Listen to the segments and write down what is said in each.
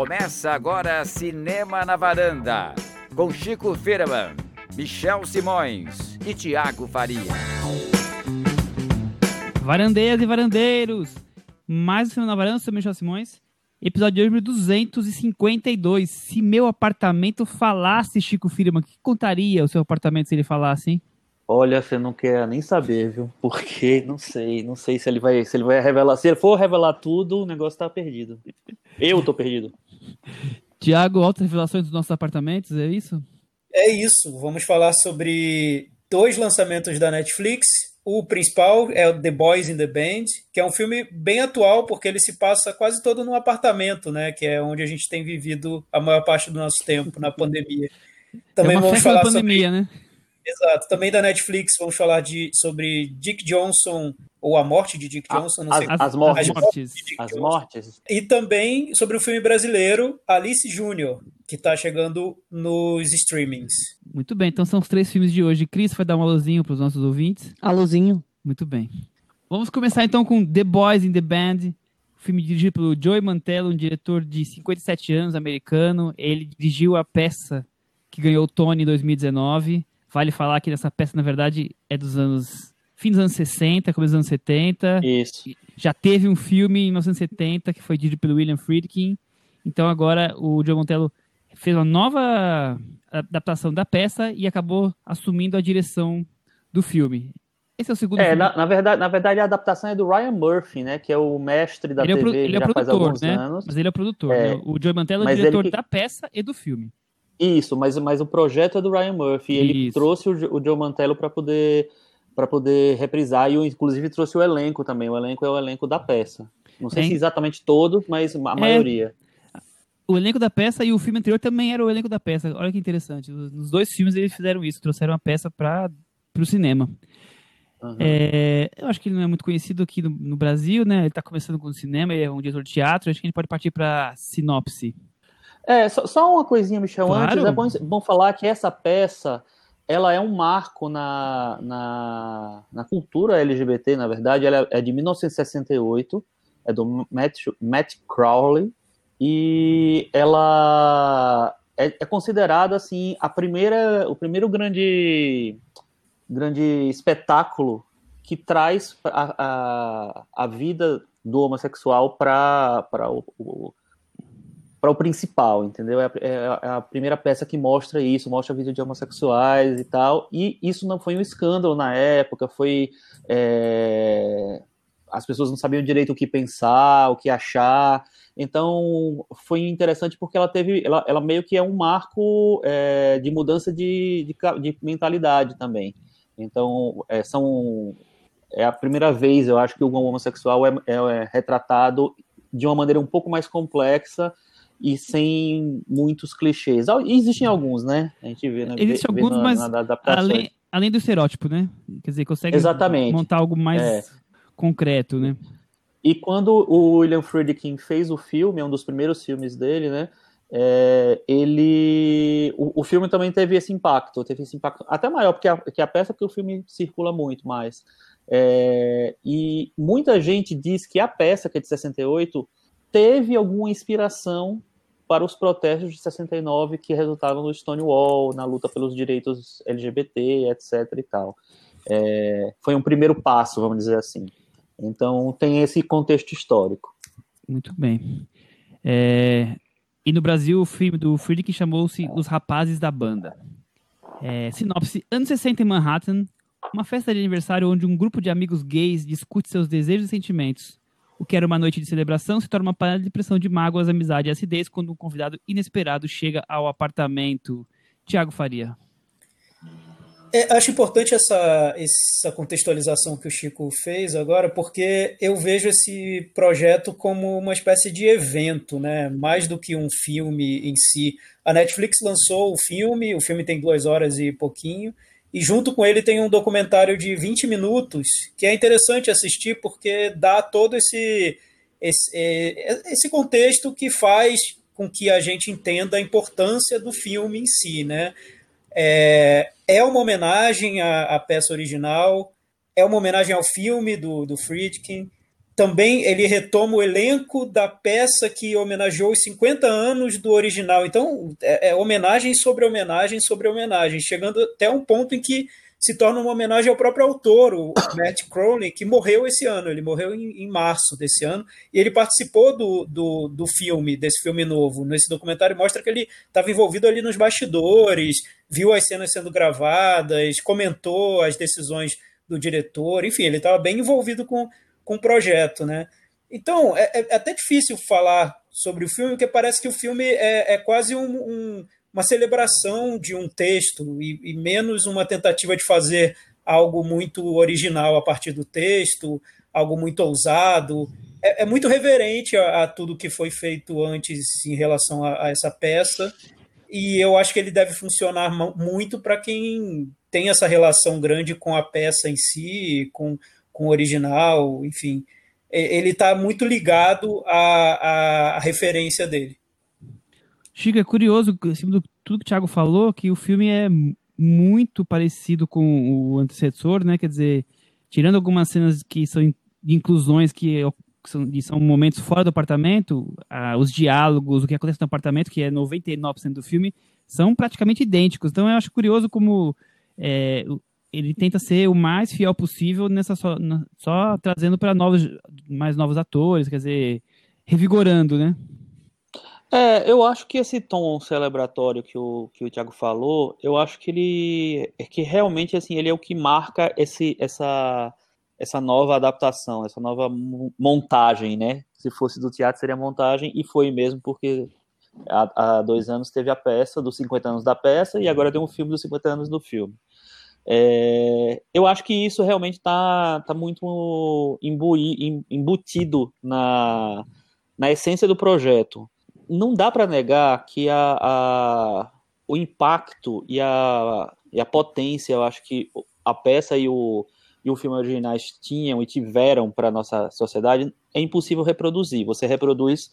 Começa agora Cinema na Varanda, com Chico Firman, Michel Simões e Tiago Faria. Varandeiras e varandeiros, mais um Cinema na Varanda, sou Michel Simões. Episódio de hoje 252. Se meu apartamento falasse, Chico Firman, o que contaria o seu apartamento se ele falasse, hein? Olha, você não quer nem saber, viu? Porque não sei, não sei se ele vai, se ele vai revelar. Se ele for revelar tudo, o negócio tá perdido. Eu tô perdido. Tiago, altas revelações dos nossos apartamentos, é isso? É isso. Vamos falar sobre dois lançamentos da Netflix. O principal é o The Boys in the Band, que é um filme bem atual, porque ele se passa quase todo num apartamento, né? Que é onde a gente tem vivido a maior parte do nosso tempo, na pandemia. Também é vamos falar pandemia, sobre... né? Exato. Também da Netflix vamos falar de, sobre Dick Johnson, ou A Morte de Dick Johnson, não as, sei. As, as mortes. As mortes. As mortes. E também sobre o filme brasileiro Alice Júnior, que está chegando nos streamings. Muito bem, então são os três filmes de hoje. Cris vai dar um alôzinho para os nossos ouvintes. Alôzinho. Muito bem. Vamos começar então com The Boys in the Band, filme dirigido pelo Joey Mantello, um diretor de 57 anos, americano. Ele dirigiu a peça que ganhou o Tony em 2019. Vale falar que essa peça, na verdade, é dos anos. fim dos anos 60, começo dos anos 70. Isso. Já teve um filme em 1970 que foi dirigido pelo William Friedkin. Então agora o Joe Montello fez uma nova adaptação da peça e acabou assumindo a direção do filme. Esse é o segundo é, filme. Na, na, verdade, na verdade, a adaptação é do Ryan Murphy, né? Que é o mestre da ele TV é o, ele já é faz produtor, alguns né? anos. Mas ele é o produtor. É, né? O Joe Mantello é o diretor que... da peça e do filme. Isso, mas, mas o projeto é do Ryan Murphy. Ele Isso. trouxe o, o Joe Mantello para poder para poder reprisar e inclusive trouxe o elenco também. O elenco é o elenco da peça. Não sei É. se exatamente todos, mas a maioria. O elenco da peça e o filme anterior também era o elenco da peça. Olha que interessante. Nos dois filmes eles fizeram isso, trouxeram a peça para o cinema. Uhum. É, eu acho que ele não é muito conhecido aqui no, no Brasil, né? Ele está começando com o cinema, ele é um diretor de teatro. Acho que a gente pode partir para sinopse. É, só, só uma coisinha, Michel, Claro. antes. É bom, bom falar que essa peça ela é um marco na, na, na cultura LGBT, na verdade. Ela é de 1968, é do Matt, Matt Crowley, e ela é, é considerada assim a primeira, o primeiro grande, grande espetáculo que traz a, a, a vida do homossexual para o, o para o principal, entendeu? É a, é a, primeira peça que mostra isso, mostra vida de homossexuais e tal. E isso não foi um escândalo na época, foi. É, as pessoas não sabiam direito o que pensar, o que achar. Então foi interessante porque ela teve. Ela, ela meio que é um marco é, de mudança de, de, de, mentalidade também. Então, é, são. É a primeira vez, eu acho, que o homossexual é, é retratado de uma maneira um pouco mais complexa e sem muitos clichês. Existem alguns, né? A gente vê, né? Existem alguns, na, mas na além, além do estereótipo, né? Quer dizer, consegue Exatamente. montar algo mais É. concreto, né? E quando o William Friedkin fez o filme, é um dos primeiros filmes dele, né? é, ele. O, o filme também teve esse impacto, teve esse impacto até maior porque a, que a peça, porque o filme circula muito mais. É, e muita gente diz que a peça, que é de 68, teve alguma inspiração para os protestos de 69 que resultaram no Stonewall, na luta pelos direitos LGBT, etc. e tal. É, foi um primeiro passo, vamos dizer assim. Então tem esse contexto histórico. Muito bem. É, e no Brasil, o filme do Friedkin chamou-se Os Rapazes da Banda. É, sinopse: Anos 60 em Manhattan, uma festa de aniversário onde um grupo de amigos gays discute seus desejos e sentimentos. O que era uma noite de celebração se torna uma panela de pressão de mágoas, amizade e acidez quando um convidado inesperado chega ao apartamento. Tiago Faria. É, acho importante essa, essa contextualização que o Chico fez agora, porque eu vejo esse projeto como uma espécie de evento, né? mais do que um filme em si. A Netflix lançou o filme, o filme tem duas horas e pouquinho, e junto com ele tem um documentário de 20 minutos, que é interessante assistir porque dá todo esse, esse, esse contexto que faz com que a gente entenda a importância do filme em si, né? É, é uma homenagem à, à, peça original, é uma homenagem ao filme do, do Friedkin, também ele retoma o elenco da peça que homenageou os 50 anos do original. Então, é, é homenagem sobre homenagem sobre homenagem, chegando até um ponto em que se torna uma homenagem ao próprio autor, o Matt Crowley, que morreu esse ano. Ele morreu em, em março desse ano e ele participou do, do, do, filme, desse filme novo. Nesse documentário mostra que ele estava envolvido ali nos bastidores, viu as cenas sendo gravadas, comentou as decisões do diretor, enfim, ele estava bem envolvido com, com o projeto, né? Então, é, é, até difícil falar sobre o filme, porque parece que o filme é, é quase um, um uma celebração de um texto e, e, menos uma tentativa de fazer algo muito original a partir do texto, algo muito ousado. É, é muito reverente a, a, tudo que foi feito antes em relação a, a, essa peça. E eu acho que ele deve funcionar muito para quem tem essa relação grande com a peça em si, com, com o original, enfim. Ele está muito ligado à, à referência dele. Chico, é curioso, acima do tudo que o Thiago falou, que o filme é muito parecido com o antecessor, né? Quer dizer, tirando algumas cenas que são inclusões que são, são momentos fora do apartamento, ah, os diálogos, o que acontece no apartamento, que é 99% do filme, são praticamente idênticos. Então eu acho curioso como é, ele tenta ser o mais fiel possível nessa só, na, só trazendo para novos mais novos atores, quer dizer, revigorando, né? É, eu acho que esse tom celebratório que o, que o Thiago falou, eu acho que ele é que realmente assim, ele é o que marca esse, essa, essa nova adaptação, essa nova montagem, né? Se fosse do teatro seria montagem, e foi mesmo porque há, há dois anos teve a peça dos 50 anos da peça e agora tem um filme dos 50 anos do filme. É, eu acho que isso realmente está tá muito imbuí, embutido na, na essência do projeto não dá para negar que a, a, o impacto e a, e a potência, eu acho que a peça e o, e o filme originais tinham e tiveram para a nossa sociedade, é impossível reproduzir. Você reproduz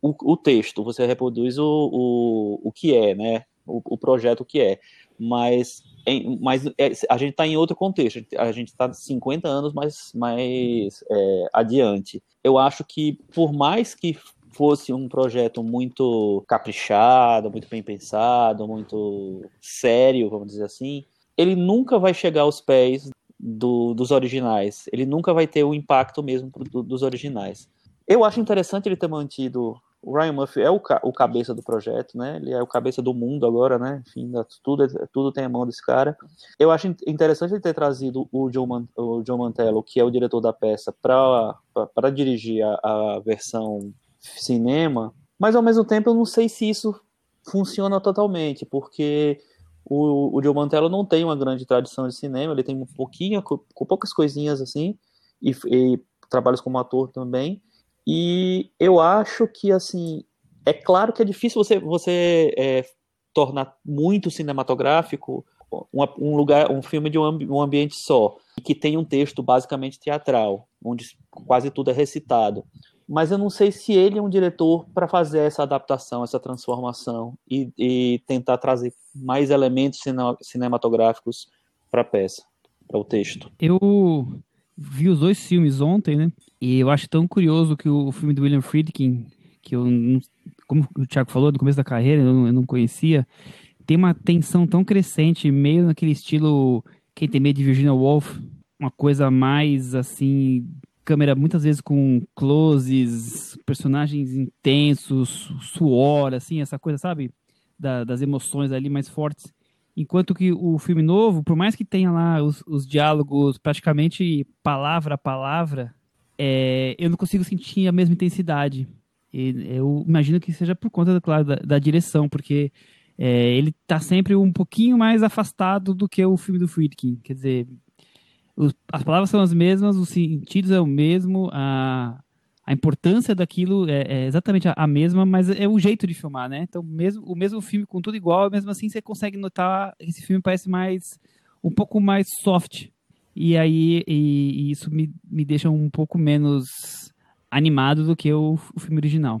o, o texto, você reproduz o, o, o que é, né? O, o projeto que é. Mas, em, mas é, a gente está em outro contexto, a gente está 50 anos mais, mais é, adiante. Eu acho que, por mais que fosse um projeto muito caprichado, muito bem pensado, muito sério, vamos dizer assim, ele nunca vai chegar aos pés do, dos originais. Ele nunca vai ter o impacto mesmo do, dos originais. Eu acho interessante ele ter mantido. O Ryan Murphy é o, o cabeça do projeto, né? Ele é o cabeça do mundo agora, né? Enfim, tudo, tudo tem a mão desse cara. Eu acho interessante ele ter trazido o Joe, Man, o Mantello, que é o diretor da peça, para dirigir a, a versão cinema, mas ao mesmo tempo eu não sei se isso funciona totalmente, porque o, o Joe Mantello não tem uma grande tradição de cinema, ele tem um pouquinho, com poucas coisinhas assim, e, e trabalhos como ator também, e eu acho que, assim, é claro que é difícil você, você é, tornar muito cinematográfico um, um, lugar, um filme de um, um ambiente só, que tem um texto basicamente teatral, onde quase tudo é recitado mas eu não sei se ele é um diretor para fazer essa adaptação, essa transformação e, e tentar trazer mais elementos cinematográficos para a peça, para o texto. Eu vi os dois filmes ontem, né? E eu acho tão curioso que o filme do William Friedkin, que eu, como o Thiago falou, no começo da carreira, eu não, eu não conhecia, tem uma tensão tão crescente, meio naquele estilo Quem Tem Medo de Virginia Woolf, uma coisa mais assim câmera muitas vezes com closes, personagens intensos, suor, assim, essa coisa, sabe? Da, das emoções ali mais fortes. Enquanto que o filme novo, por mais que tenha lá os, os diálogos praticamente palavra a palavra, é, eu não consigo sentir a mesma intensidade. E eu imagino que seja por conta, claro, da, da direção, porque é, ele está sempre um pouquinho mais afastado do que o filme do Friedkin. Quer dizer, os, as palavras são as mesmas, os sentidos é o mesmo, a, a importância daquilo é, é exatamente a, a, mesma, mas é o jeito de filmar, né? Então, mesmo, o mesmo filme com tudo igual, mesmo assim você consegue notar que esse filme parece mais um pouco mais soft. E aí e, e isso me, me deixa um pouco menos animado do que o, o filme original.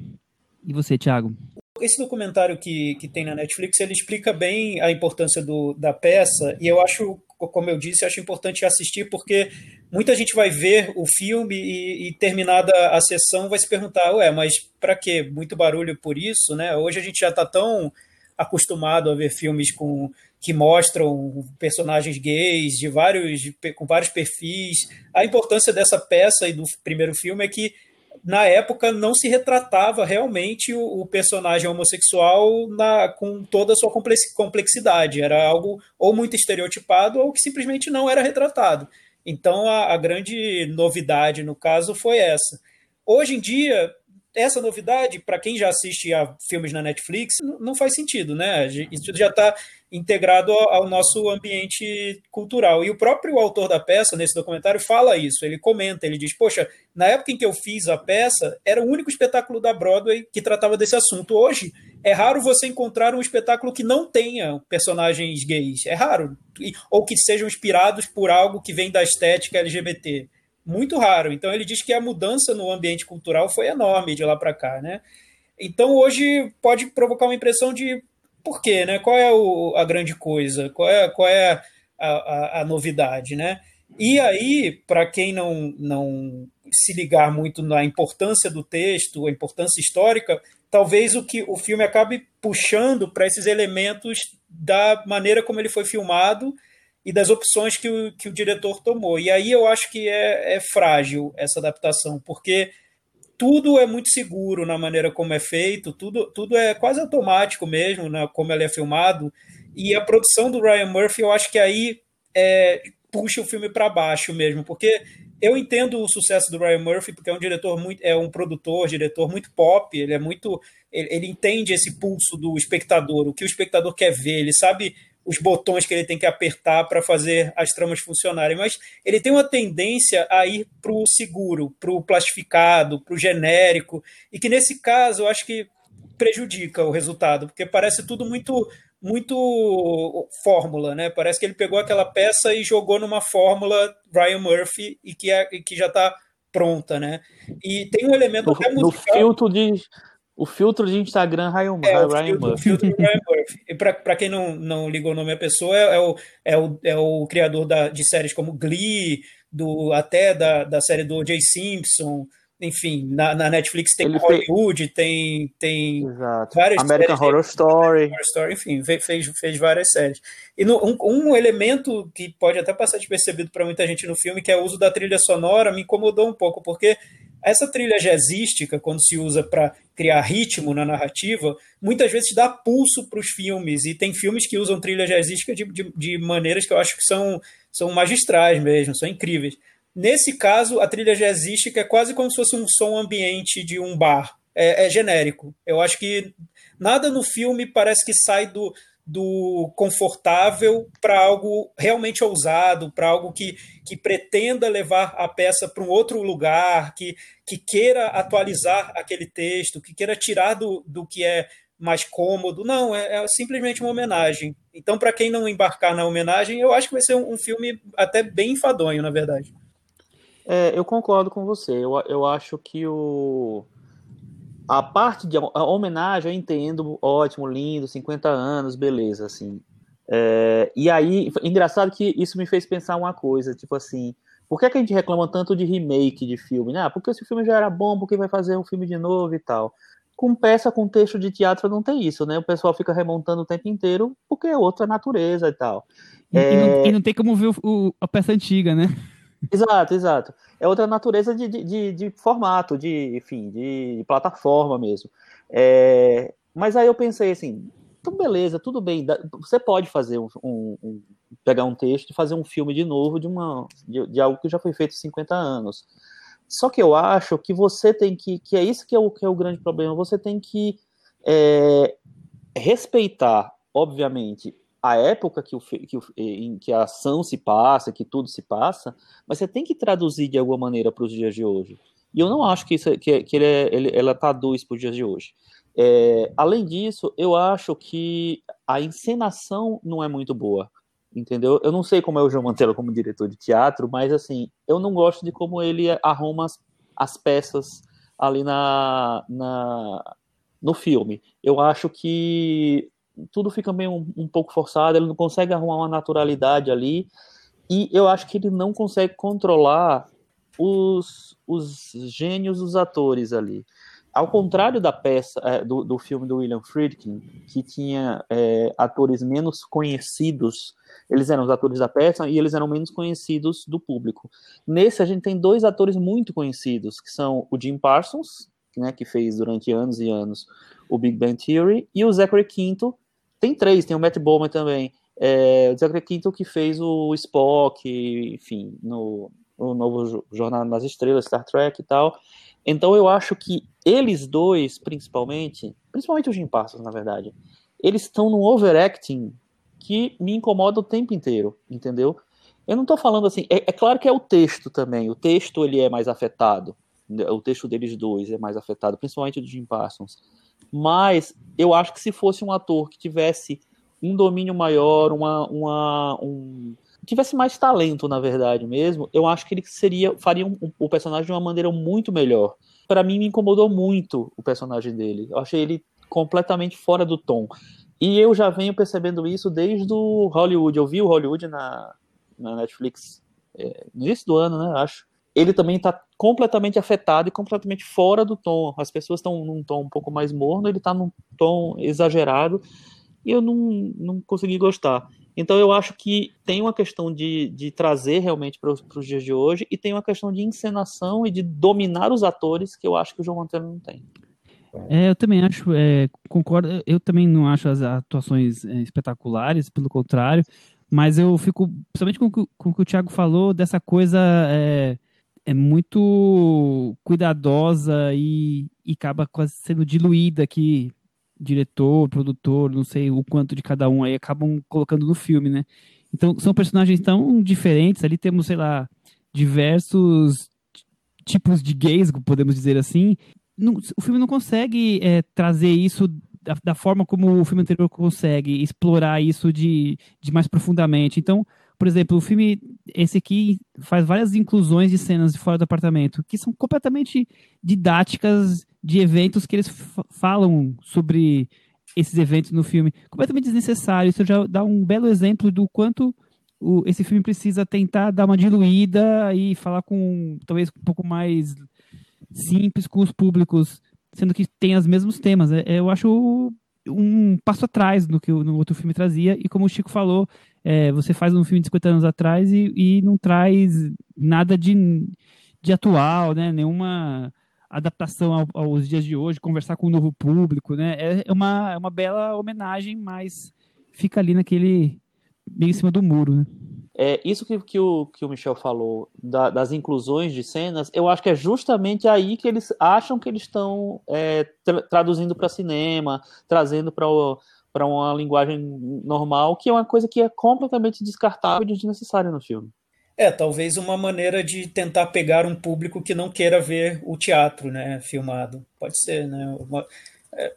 E você, Thiago? Esse documentário que, que tem na Netflix, ele explica bem a importância do, da peça, e eu acho como eu disse, acho importante assistir porque muita gente vai ver o filme e, e terminada a sessão vai se perguntar, ué, mas para que muito barulho por isso, né? Hoje a gente já está tão acostumado a ver filmes com que mostram personagens gays de vários com vários perfis. A importância dessa peça e do primeiro filme é que na época não se retratava realmente o, o personagem homossexual na, com toda a sua complexidade. Era algo ou muito estereotipado ou que simplesmente não era retratado. Então a, a grande novidade no caso foi essa. Hoje em dia, essa novidade, para quem já assiste a filmes na Netflix, não faz sentido, né? Isso já está integrado ao nosso ambiente cultural. E o próprio autor da peça, nesse documentário, fala isso. Ele comenta, ele diz: Poxa, na época em que eu fiz a peça, era o único espetáculo da Broadway que tratava desse assunto. Hoje, é raro você encontrar um espetáculo que não tenha personagens gays. É raro. Ou que sejam inspirados por algo que vem da estética LGBT muito raro. Então ele diz que a mudança no ambiente cultural foi enorme de lá para cá, né? Então hoje pode provocar uma impressão de por quê, né? Qual é o, a grande coisa? Qual é, qual é a, a, a novidade, né? E aí, para quem não, não se ligar muito na importância do texto, a importância histórica, talvez o que o filme acabe puxando para esses elementos da maneira como ele foi filmado e das opções que o, que o diretor tomou. E aí eu acho que é, é frágil essa adaptação, porque tudo é muito seguro na maneira como é feito, tudo, tudo é quase automático mesmo, né, como ele é filmado. E a produção do Ryan Murphy, eu acho que aí é, puxa o filme para baixo mesmo, porque eu entendo o sucesso do Ryan Murphy, porque é um diretor muito, é um produtor, diretor muito pop, ele é muito, ele, ele entende esse pulso do espectador, o que o espectador quer ver, ele sabe os botões que ele tem que apertar para fazer as tramas funcionarem, mas ele tem uma tendência a ir para o seguro, para o plastificado, para o genérico, e que nesse caso eu acho que prejudica o resultado, porque parece tudo muito muito fórmula, né? Parece que ele pegou aquela peça e jogou numa fórmula Ryan Murphy e que, é, que já está pronta, né? E tem um elemento no, até musical... No filtro de o filtro de Instagram Ryan, é, Ryan o filtro, Murphy. Ryan Murphy. E para quem não, não ligou o nome à pessoa, é, é, o, é, o, é o criador da, de séries como Glee, do, até da, da série do O.J. Simpson. Enfim, na, na Netflix tem Ele Hollywood, tem, tem Exato. várias American séries. Horror Story. Horror Story. Enfim, fez, fez várias séries. E no, um, um elemento que pode até passar despercebido para muita gente no filme, que é o uso da trilha sonora, me incomodou um pouco, porque essa trilha jazzística, quando se usa para criar ritmo na narrativa, muitas vezes dá pulso para os filmes. E tem filmes que usam trilha jazzística de, de, de, maneiras que eu acho que são, são magistrais mesmo, são incríveis. Nesse caso, a trilha jazzística é quase como se fosse um som ambiente de um bar. É, é genérico. Eu acho que nada no filme parece que sai do, do confortável para algo realmente ousado, para algo que, que pretenda levar a peça para um outro lugar, que, que queira atualizar aquele texto, que queira tirar do, do que é mais cômodo. Não, é, é simplesmente uma homenagem. Então, para quem não embarcar na homenagem, eu acho que vai ser um, um filme até bem enfadonho, na verdade. É, eu concordo com você. Eu, eu acho que o a parte de a homenagem eu entendo, ótimo, lindo, 50 anos, beleza, assim. É, e aí, engraçado que isso me fez pensar uma coisa, tipo assim, por que, é que a gente reclama tanto de remake de filme? Né? Ah, porque se o filme já era bom, por que vai fazer um filme de novo e tal? Com peça, com texto de teatro não tem isso, né? O pessoal fica remontando o tempo inteiro porque é outra natureza e tal. E, é... e, não, e não, tem como ver o, o, a peça antiga, né? Exato, exato. É outra natureza de, de, de formato, de, enfim, de plataforma mesmo. É, mas aí eu pensei assim, então beleza, tudo bem, você pode fazer um, um, pegar um texto e fazer um filme de novo de, uma, de, de, algo que já foi feito há 50 anos. Só que eu acho que você tem que, que é isso que é o, que é o grande problema, você tem que é, respeitar, obviamente, a época que, o, que, o, em que a ação se passa, que tudo se passa, mas você tem que traduzir de alguma maneira para os dias de hoje. E eu não acho que, isso, que, que ele, é, ele ela traduz para os dias de hoje. É, além disso, eu acho que a encenação não é muito boa, entendeu? Eu não sei como é o João Mantelo como diretor de teatro, mas assim, eu não gosto de como ele arruma as, as peças ali na, na, no filme. Eu acho que tudo fica meio um, um, pouco forçado, ele não consegue arrumar uma naturalidade ali. E eu acho que ele não consegue controlar os, os gênios dos atores ali. Ao contrário da peça, é, do, do filme do William Friedkin, que tinha é, atores menos conhecidos, eles eram os atores da peça e eles eram menos conhecidos do público. Nesse, a gente tem dois atores muito conhecidos, que são o Jim Parsons, né, que fez durante anos e anos o Big Bang Theory, e o Zachary Quinto. Tem três, tem o Matt Bowman também. É, o Zachary Quinto que fez o Spock, enfim, no, no novo Jornada nas Estrelas, Star Trek e tal. Então eu acho que eles dois, principalmente, principalmente o Jim Parsons, na verdade, eles estão num overacting que me incomoda o tempo inteiro, entendeu? Eu não estou falando assim, é, é, claro que é o texto também, o texto ele é mais afetado, o texto deles dois é mais afetado, principalmente o Jim Parsons. Mas eu acho que se fosse um ator que tivesse um domínio maior, uma, uma um, tivesse mais talento, na verdade mesmo, eu acho que ele seria faria um, o personagem de uma maneira muito melhor. Para mim me incomodou muito o personagem dele. Eu achei ele completamente fora do tom. E eu já venho percebendo isso desde o Hollywood. Eu vi o Hollywood na, na Netflix é, no início do ano, né? Acho. Ele também está completamente afetado e completamente fora do tom. As pessoas estão num tom um pouco mais morno, ele está num tom exagerado e eu não, não consegui gostar. Então eu acho que tem uma questão de, de trazer realmente para os dias de hoje e tem uma questão de encenação e de dominar os atores que eu acho que o João Montero não tem. É, eu também acho, é, concordo, eu também não acho as atuações é, espetaculares, pelo contrário, mas eu fico, principalmente com, com o que o Thiago falou, dessa coisa é, é muito cuidadosa e, e acaba quase sendo diluída aqui diretor, produtor, não sei o quanto de cada um aí acabam colocando no filme, né? Então são personagens tão diferentes. Ali temos, sei lá, diversos tipos de gays, podemos dizer assim. Não, o filme não consegue é, trazer isso da, da, forma como o filme anterior consegue, explorar isso de, de mais profundamente. Então, por exemplo, o filme, esse aqui, faz várias inclusões de cenas de fora do apartamento, que são completamente didáticas de eventos que eles falam sobre esses eventos no filme. Completamente desnecessário. Isso já dá um belo exemplo do quanto o, esse filme precisa tentar dar uma diluída e falar com, talvez, um pouco mais simples com os públicos, sendo que tem os mesmos temas. É, eu acho um passo atrás do que o outro filme trazia, e como o Chico falou, é, você faz um filme de 50 anos atrás e, e não traz nada de, de atual, né? Nenhuma adaptação ao, aos dias de hoje, conversar com o um novo público, né? É, é uma, é uma bela homenagem, mas fica ali naquele meio em cima do muro, né? É, isso que, que, o, que o Michel falou da, das inclusões de cenas, eu acho que é justamente aí que eles acham que eles estão é, tra traduzindo para cinema, trazendo para uma linguagem normal, que é uma coisa que é completamente descartável e desnecessária no filme. É, talvez uma maneira de tentar pegar um público que não queira ver o teatro, né, filmado. Pode ser, né? Uma, é,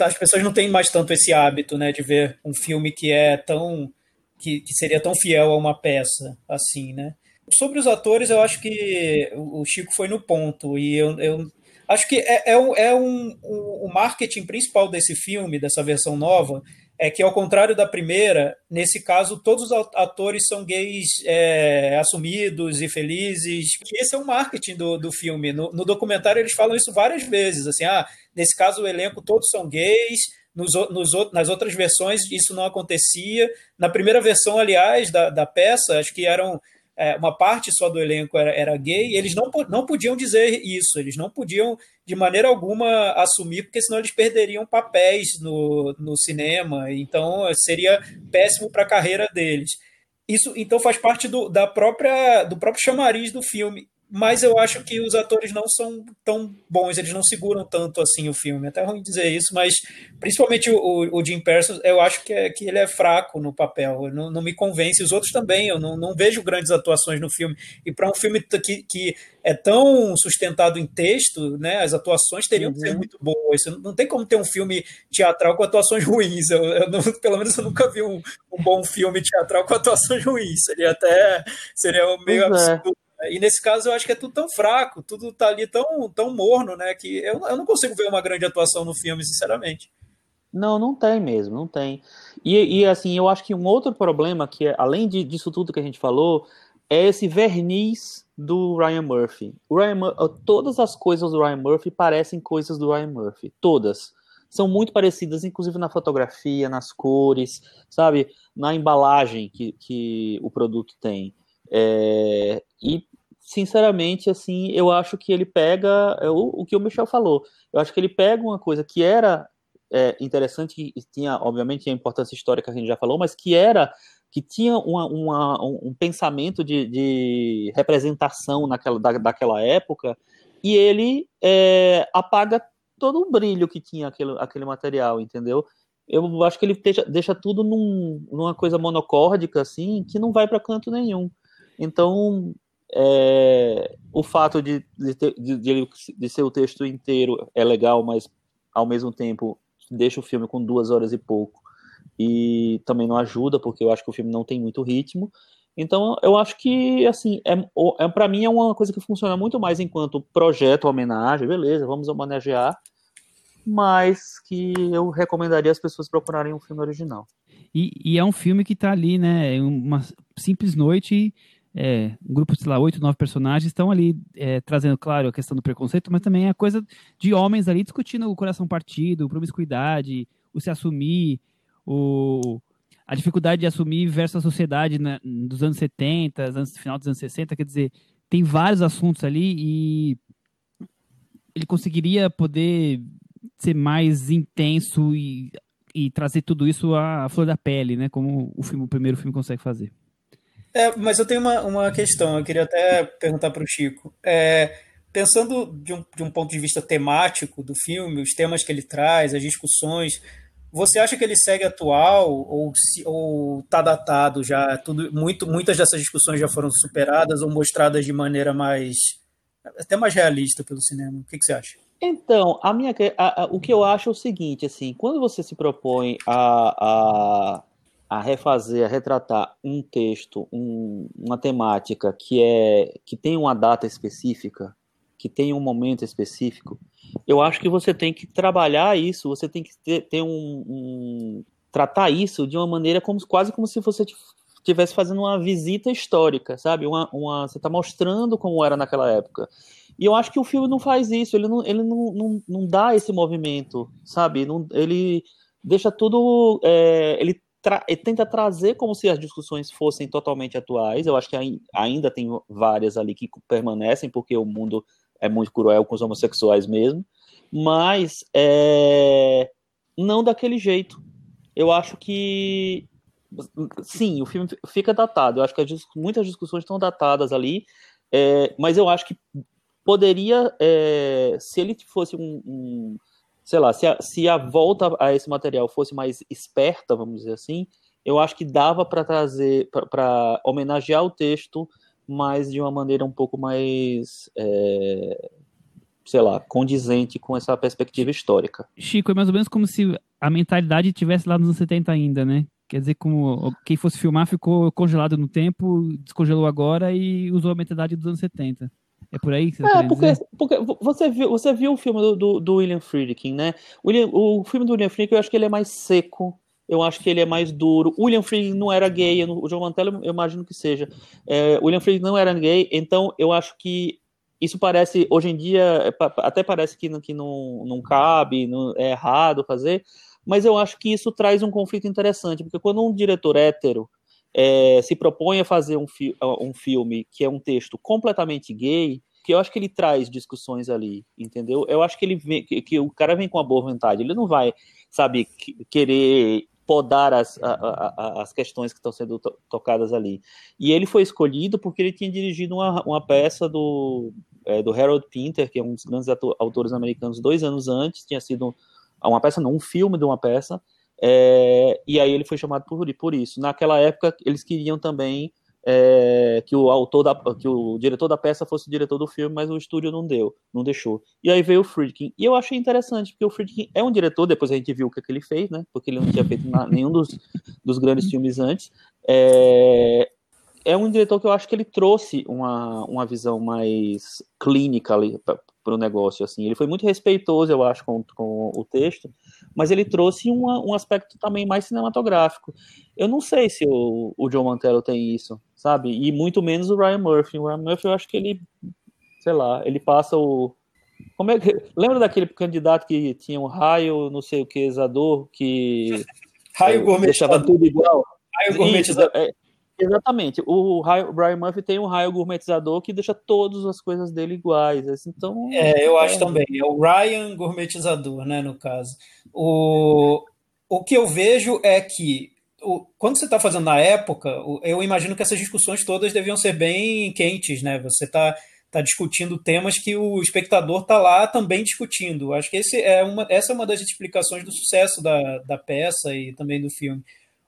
as pessoas não têm mais tanto esse hábito, né, de ver um filme que é tão que, que seria tão fiel a uma peça assim, né? Sobre os atores, eu acho que o Chico foi no ponto e eu, eu acho que é, é, um, é um, o marketing principal desse filme, dessa versão nova, é que, ao contrário da primeira, nesse caso, todos os atores são gays é, assumidos e felizes. Esse é o marketing do, do filme. No, no, documentário, eles falam isso várias vezes. Assim, ah, nesse caso, o elenco todos são gays. Nos, nos, nas outras versões, isso não acontecia. Na primeira versão, aliás, da, da peça, acho que eram é, uma parte só do elenco era, era, gay, eles não, não podiam dizer isso, eles não podiam de maneira alguma assumir, porque senão eles perderiam papéis no, no cinema, então seria péssimo para a carreira deles. Isso então faz parte do, da própria, do próprio chamariz do filme mas eu acho que os atores não são tão bons, eles não seguram tanto assim o filme. É até ruim dizer isso, mas principalmente o, o Jim Parsons, eu acho que, é, que ele é fraco no papel, não, não me convence. Os outros também, eu não, não vejo grandes atuações no filme. E para um filme que, que é tão sustentado em texto, né, as atuações teriam que ser uhum. muito boas. Não, tem como ter um filme teatral com atuações ruins. Eu, eu não, pelo menos eu nunca vi um, um, bom filme teatral com atuações ruins. Seria até seria meio é. absurdo. E nesse caso eu acho que é tudo tão fraco, tudo tá ali tão, tão morno, né? Que eu, eu não consigo ver uma grande atuação no filme, sinceramente. Não, não tem mesmo, não tem. E, e assim, eu acho que um outro problema, que é, além de, disso tudo que a gente falou, é esse verniz do Ryan Murphy. O Ryan Todas as coisas do Ryan Murphy parecem coisas do Ryan Murphy. Todas. São muito parecidas, inclusive na fotografia, nas cores, sabe? Na embalagem que, que o produto tem. É... E, sinceramente, assim, eu acho que ele pega é, o, o que o Michel falou. Eu acho que ele pega uma coisa que era é, interessante, que tinha, obviamente, a importância histórica que a gente já falou, mas que era que tinha uma, uma, um pensamento de, de representação naquela, da, daquela época, e ele é, apaga todo o brilho que tinha aquele, aquele material, entendeu? Eu acho que ele deixa, deixa tudo num, numa coisa monocórdica, assim, que não vai para canto nenhum. Então, é, o fato de, de, de, de, ser o texto inteiro é legal, mas ao mesmo tempo deixa o filme com duas horas e pouco e também não ajuda porque eu acho que o filme não tem muito ritmo. Então eu acho que assim é, é para mim é uma coisa que funciona muito mais enquanto projeto homenagem, beleza, vamos homenagear, mas que eu recomendaria as pessoas procurarem um filme original. E, e é um filme que está ali, né? Uma simples noite é, um grupo, sei lá, oito, nove personagens estão ali é, trazendo, claro, a questão do preconceito, mas também a coisa de homens ali discutindo o coração partido, promiscuidade, o se assumir, o, a dificuldade de assumir versus a sociedade né, dos anos 70, anos, final dos anos 60, quer dizer, tem vários assuntos ali e ele conseguiria poder ser mais intenso e, e trazer tudo isso à flor da pele, né, como o, filme, o primeiro filme consegue fazer. É, mas eu tenho uma, uma questão, eu queria até perguntar para o Chico. É, pensando de um, de um ponto de vista temático do filme, os temas que ele traz, as discussões, você acha que ele segue atual ou ou tá datado já? Tudo, muito, muitas dessas discussões já foram superadas ou mostradas de maneira mais até mais realista pelo cinema. O que, que você acha? Então, a minha, a, a, o que eu acho é o seguinte, assim, quando você se propõe a, a a refazer, a retratar um texto, um, uma temática que é que tem uma data específica, que tem um momento específico, eu acho que você tem que trabalhar isso, você tem que ter, ter um, um, tratar isso de uma maneira como quase como se você estivesse fazendo uma visita histórica, sabe? Uma, uma você está mostrando como era naquela época. E eu acho que o filme não faz isso, ele não, ele não, não, não dá esse movimento, sabe? Não, ele deixa tudo. É, ele tenta trazer como se as discussões fossem totalmente atuais. Eu acho que ainda tem várias ali que permanecem, porque o mundo é muito cruel com os homossexuais mesmo, mas é, não daquele jeito. Eu acho que sim, o filme fica datado. Eu acho que muitas discussões estão datadas ali, é, mas eu acho que poderia, é, se ele fosse um, um sei lá, se a, se a volta a esse material fosse mais esperta, vamos dizer assim, eu acho que dava para trazer, para homenagear o texto, mas de uma maneira um pouco mais, é, sei lá, condizente com essa perspectiva histórica. Chico, é mais ou menos como se a mentalidade tivesse lá nos anos 70 ainda, né? Quer dizer, como quem fosse filmar ficou congelado no tempo, descongelou agora e usou a mentalidade dos anos 70. É por aí que você tá É, porque, porque você, viu, você viu o filme do, do, do William Friedkin, né? William, o filme do William Friedkin, eu acho que ele é mais seco, eu acho que ele é mais duro. O William Friedkin não era gay, o João Mantello eu imagino que seja. É, William Friedkin não era gay, então eu acho que isso parece, hoje em dia, é, até parece que, que não, não cabe, não, é errado fazer, mas eu acho que isso traz um conflito interessante, porque quando um diretor hétero é, se propõe a fazer um, fi um filme que é um texto completamente gay, que eu acho que ele traz discussões ali, entendeu? Eu acho que ele vem, que, que o cara vem com uma boa vontade, ele não vai, sabe, querer podar as, a, a, as questões que estão sendo to tocadas ali. E ele foi escolhido porque ele tinha dirigido uma, uma peça do, é, do Harold Pinter, que é um dos grandes autores americanos, dois anos antes, tinha sido uma peça, não, um filme de uma peça, é, e aí ele foi chamado por, por isso. Naquela época, eles queriam também é, que o autor da, que o diretor da peça fosse o diretor do filme, mas o estúdio não deu, não deixou. E aí veio o Friedkin. E eu achei interessante, porque o Friedkin é um diretor, depois a gente viu o que, é que ele fez, né? Porque ele não tinha feito nenhum dos, dos grandes filmes antes. É, é um diretor que eu acho que ele trouxe uma, uma visão mais clínica ali para o negócio. Assim, ele foi muito respeitoso, eu acho, com, com o texto, mas ele trouxe uma, um aspecto também mais cinematográfico. Eu não sei se o, o John Mantello tem isso, sabe? E muito menos o Ryan Murphy. O Ryan Murphy, eu acho que ele, sei lá, ele passa o como é que lembra daquele candidato que tinha um raio, não sei o que, exador, que raio gourmetizador. deixava tudo igual? Raio gourmetizador. É, Exatamente. O, raio, o Brian Murphy tem um raio gourmetizador que deixa todas as coisas dele iguais. Assim, então, é, eu é... acho também. É o Ryan gourmetizador, né, no caso. O, o que eu vejo é que o, quando você está fazendo na época, eu imagino que essas discussões todas deviam ser bem quentes, né? Você está tá discutindo temas que o espectador está lá também discutindo. Acho que esse é uma, essa é uma das explicações do sucesso da, da peça e também do filme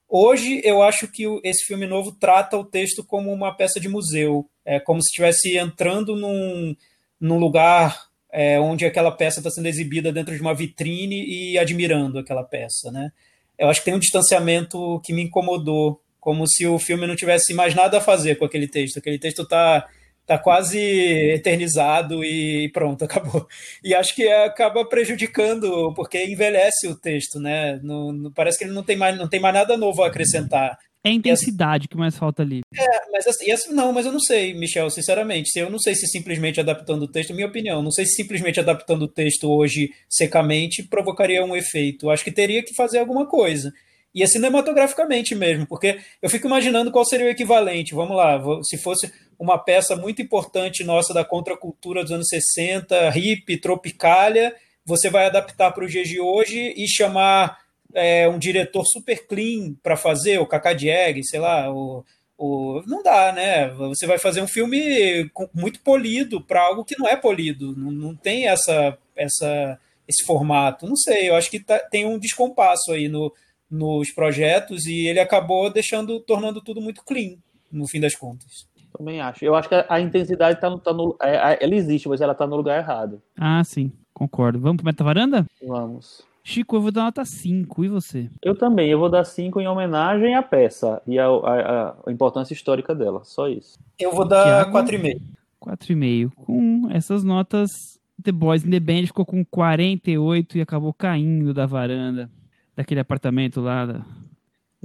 Hoje, eu acho que esse filme novo trata o texto como uma peça de museu, é como se estivesse entrando num, num lugar é, onde aquela peça está sendo exibida dentro de uma vitrine e admirando aquela peça, né? Eu acho que tem um distanciamento que me incomodou, como se o filme não tivesse mais nada a fazer com aquele texto. Aquele texto está tá quase eternizado e pronto, acabou. E acho que acaba prejudicando, porque envelhece o texto, né? No, no, parece que ele não tem, mais, não tem mais nada novo a acrescentar. É a intensidade assim, que mais falta ali. É, mas assim, assim, não, mas eu não sei, Michel, sinceramente. Eu não sei se simplesmente adaptando o texto, minha opinião, não sei se simplesmente adaptando o texto hoje secamente provocaria um efeito. Acho que teria que fazer alguma coisa. E é cinematograficamente mesmo, porque eu fico imaginando qual seria o equivalente. Vamos lá, se fosse uma peça muito importante nossa da contracultura dos anos 60, hip, tropicália, você vai adaptar para o dia de hoje e chamar é, um diretor super clean para fazer, o Kakadieg, sei lá, o, o, não dá, né? Você vai fazer um filme muito polido para algo que não é polido, não, não tem essa, essa, esse formato. Não sei, eu acho que tá, tem um descompasso aí no, nos projetos e ele acabou deixando, tornando tudo muito clean, no fim das contas. Também acho. Eu acho que a, intensidade tá no, tá no é, ela existe, mas ela tá no lugar errado. Ah, sim, concordo. Vamos pro Meta Varanda? Vamos. Chico, eu vou dar nota 5, e você? Eu também, eu vou dar 5 em homenagem à peça e a, a, a, importância histórica dela, só isso. Eu vou dar 4,5. 4,5. Com essas notas, The Boys in the Band ficou com 48 e acabou caindo da varanda daquele apartamento lá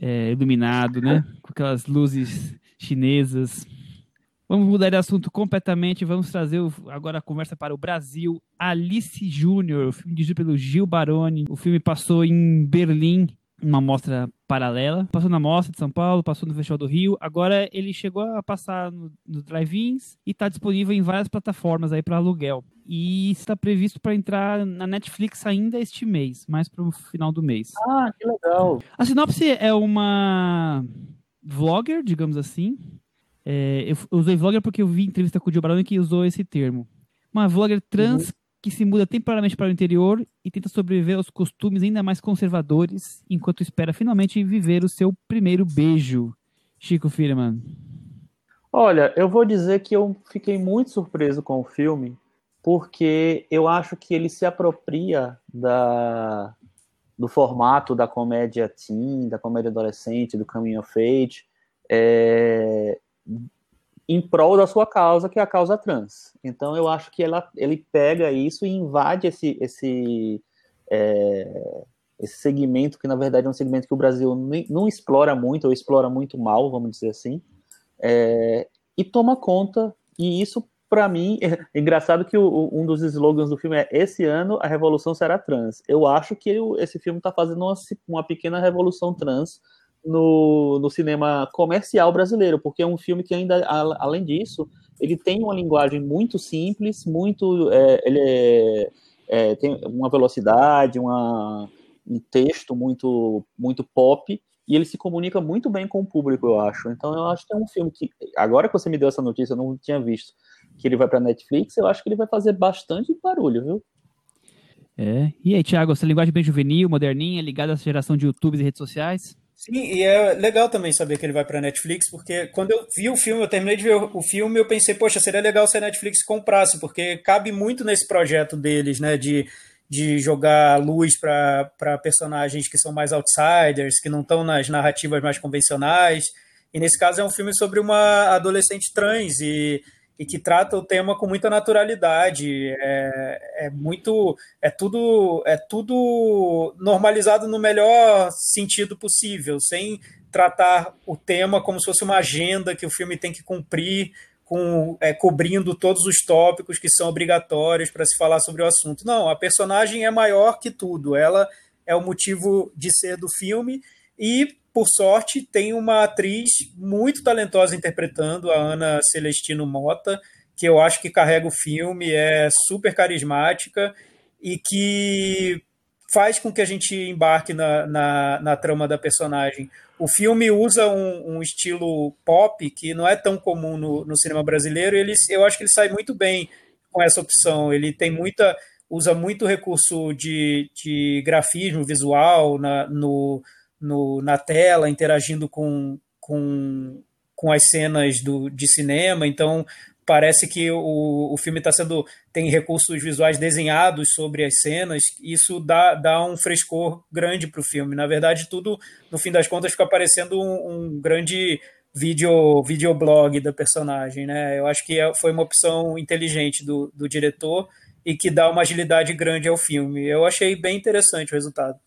é, iluminado, né? Com aquelas luzes chinesas. Vamos mudar de assunto completamente. Vamos trazer agora a conversa para o Brasil. Alice Júnior, o filme dirigido pelo Gil Baroni. O filme passou em Berlim, uma mostra paralela. Passou na mostra de São Paulo, passou no Festival do Rio. Agora ele chegou a passar nos no drive-ins e está disponível em várias plataformas aí para aluguel. E está previsto para entrar na Netflix ainda este mês, mais para o final do mês. Ah, que legal. A sinopse é uma vlogger, digamos assim, é, eu usei vlogger porque eu vi entrevista com o Joe Baroni que usou esse termo. Uma vlogger trans uhum. que se muda temporariamente para o interior e tenta sobreviver aos costumes ainda mais conservadores, enquanto espera finalmente viver o seu primeiro beijo. Chico Firman. Olha, eu vou dizer que eu fiquei muito surpreso com o filme, porque eu acho que ele se apropria da, do formato da comédia teen, da comédia adolescente, do coming of age, é, em prol da sua causa, que é a causa trans. Então eu acho que ela, ele pega isso e invade esse, esse, é, esse segmento, que na verdade é um segmento que o Brasil não explora muito, ou explora muito mal, vamos dizer assim, é, e toma conta, e isso para mim, é engraçado que o, um dos slogans do filme é esse ano a revolução será trans. Eu acho que esse filme está fazendo uma, uma pequena revolução trans no, no cinema comercial brasileiro, porque é um filme que ainda, além disso, ele tem uma linguagem muito simples, muito, é, ele é, é, tem uma velocidade, uma, um texto muito, muito pop, e ele se comunica muito bem com o público, eu acho. Então eu acho que é um filme que, agora que você me deu essa notícia, eu não tinha visto que ele vai para Netflix, eu acho que ele vai fazer bastante barulho, viu? É. E aí, Thiago, essa linguagem bem juvenil, moderninha, ligada à geração de YouTubes e redes sociais? Sim, e é legal também saber que ele vai para Netflix, porque quando eu vi o filme, eu terminei de ver o filme, eu pensei, poxa, seria legal se a Netflix comprasse, porque cabe muito nesse projeto deles, né, de, de jogar luz para personagens que são mais outsiders, que não estão nas narrativas mais convencionais. E nesse caso é um filme sobre uma adolescente trans e, e que trata o tema com muita naturalidade. É, é muito, é tudo, é tudo normalizado no melhor sentido possível, sem tratar o tema como se fosse uma agenda que o filme tem que cumprir, com, é, cobrindo todos os tópicos que são obrigatórios para se falar sobre o assunto. Não, a personagem é maior que tudo. Ela é o motivo de ser do filme e por sorte, tem uma atriz muito talentosa interpretando, a Ana Celestino Mota, que eu acho que carrega o filme, é super carismática e que faz com que a gente embarque na, na, na trama da personagem. O filme usa um, um, estilo pop que não é tão comum no, no cinema brasileiro. Ele, eu acho que ele sai muito bem com essa opção. Ele tem muita usa muito recurso de, de grafismo visual na, no, no, na tela, interagindo com, com, com as cenas do, de cinema. Então, parece que o, o filme está sendo tem recursos visuais desenhados sobre as cenas. Isso dá, dá um frescor grande para o filme. Na verdade, tudo, no fim das contas, fica parecendo um, um grande vídeo videoblog da personagem. Né? Eu acho que é, foi uma opção inteligente do, do diretor e que dá uma agilidade grande ao filme. Eu achei bem interessante o resultado.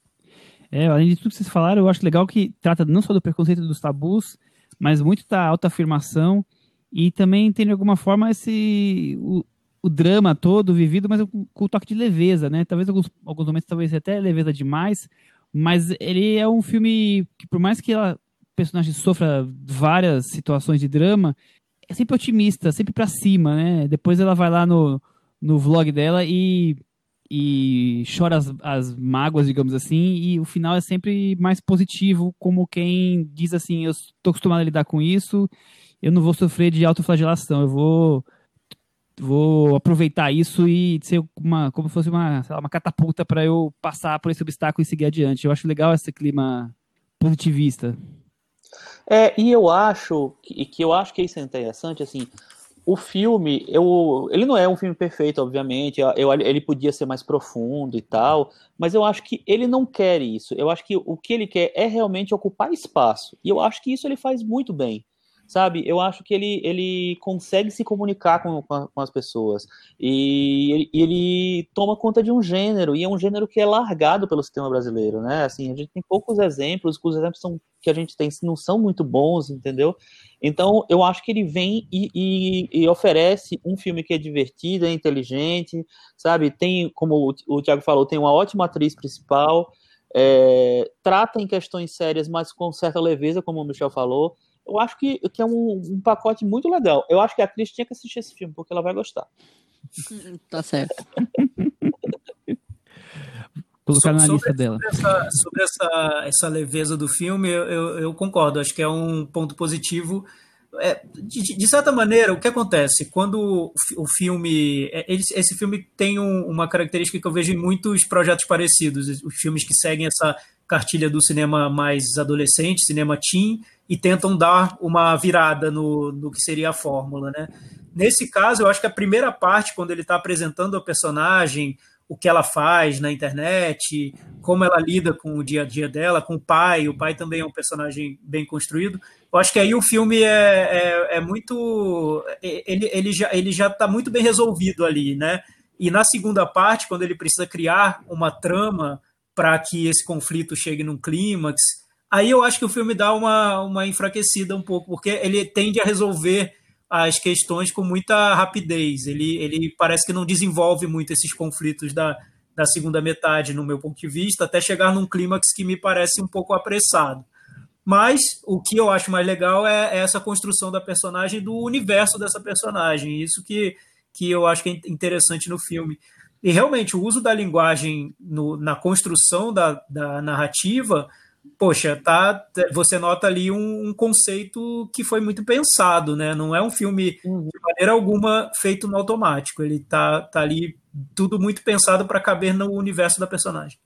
É, além de tudo que vocês falaram, eu acho legal que trata não só do preconceito dos tabus, mas muito da autoafirmação e também tem de alguma forma esse o, o drama todo vivido, mas com, com o toque de leveza, né? Talvez alguns, alguns momentos talvez até leveza demais, mas ele é um filme que por mais que a personagem sofra várias situações de drama, é sempre otimista, sempre para cima, né? Depois ela vai lá no, no vlog dela e e chora as, as mágoas, digamos assim, e o final é sempre mais positivo, como quem diz assim, eu estou acostumado a lidar com isso, eu não vou sofrer de autoflagelação, eu vou vou aproveitar isso e ser uma como se fosse uma, lá, uma catapulta para eu passar por esse obstáculo e seguir adiante. Eu acho legal esse clima positivista. É, e eu acho que, eu acho que isso é interessante, assim, o filme, eu, ele não é um filme perfeito, obviamente, eu, ele podia ser mais profundo e tal, mas eu acho que ele não quer isso. Eu acho que o que ele quer é realmente ocupar espaço. E eu acho que isso ele faz muito bem sabe? Eu acho que ele, ele consegue se comunicar com, com, as pessoas e ele, ele, toma conta de um gênero e é um gênero que é largado pelo sistema brasileiro, né? Assim, a gente tem poucos exemplos, os exemplos são, que a gente tem não são muito bons, entendeu? Então, eu acho que ele vem e, e, e oferece um filme que é divertido, é inteligente, sabe? Tem, como o, o Thiago falou, tem uma ótima atriz principal. É, trata em questões sérias, mas com certa leveza, como o Michel falou eu acho que, que é um, um, pacote muito legal. Eu acho que a Cris tinha que assistir esse filme, porque ela vai gostar. tá certo. Colocar na lista dela. Sobre, essa, sobre essa, essa, leveza do filme, eu, eu, eu, concordo. Acho que é um ponto positivo. É, de, de, certa maneira, o que acontece? Quando o filme. É, esse filme tem um, uma característica que eu vejo em muitos projetos parecidos. Os filmes que seguem essa cartilha do cinema mais adolescente, cinema teen, e tentam dar uma virada no, no que seria a fórmula, né? Nesse caso, eu acho que a primeira parte, quando ele está apresentando a personagem, o que ela faz na internet, como ela lida com o dia a dia dela, com o pai, o pai também é um personagem bem construído. Eu acho que aí o filme é, é, é muito. Ele, ele já ele já está muito bem resolvido ali, né? E na segunda parte, quando ele precisa criar uma trama para que esse conflito chegue num clímax. Aí eu acho que o filme dá uma, uma enfraquecida um pouco, porque ele tende a resolver as questões com muita rapidez. Ele, ele parece que não desenvolve muito esses conflitos da, da segunda metade, no meu ponto de vista, até chegar num clímax que me parece um pouco apressado. Mas o que eu acho mais legal é, é essa construção da personagem, do universo dessa personagem. Isso que, que eu acho que é interessante no filme. E realmente, o uso da linguagem no, na construção da, da narrativa, poxa, tá, você nota ali um, um, conceito que foi muito pensado, né? Não é um filme uhum. de maneira alguma feito no automático. Ele tá, tá ali tudo muito pensado para caber no universo da personagem.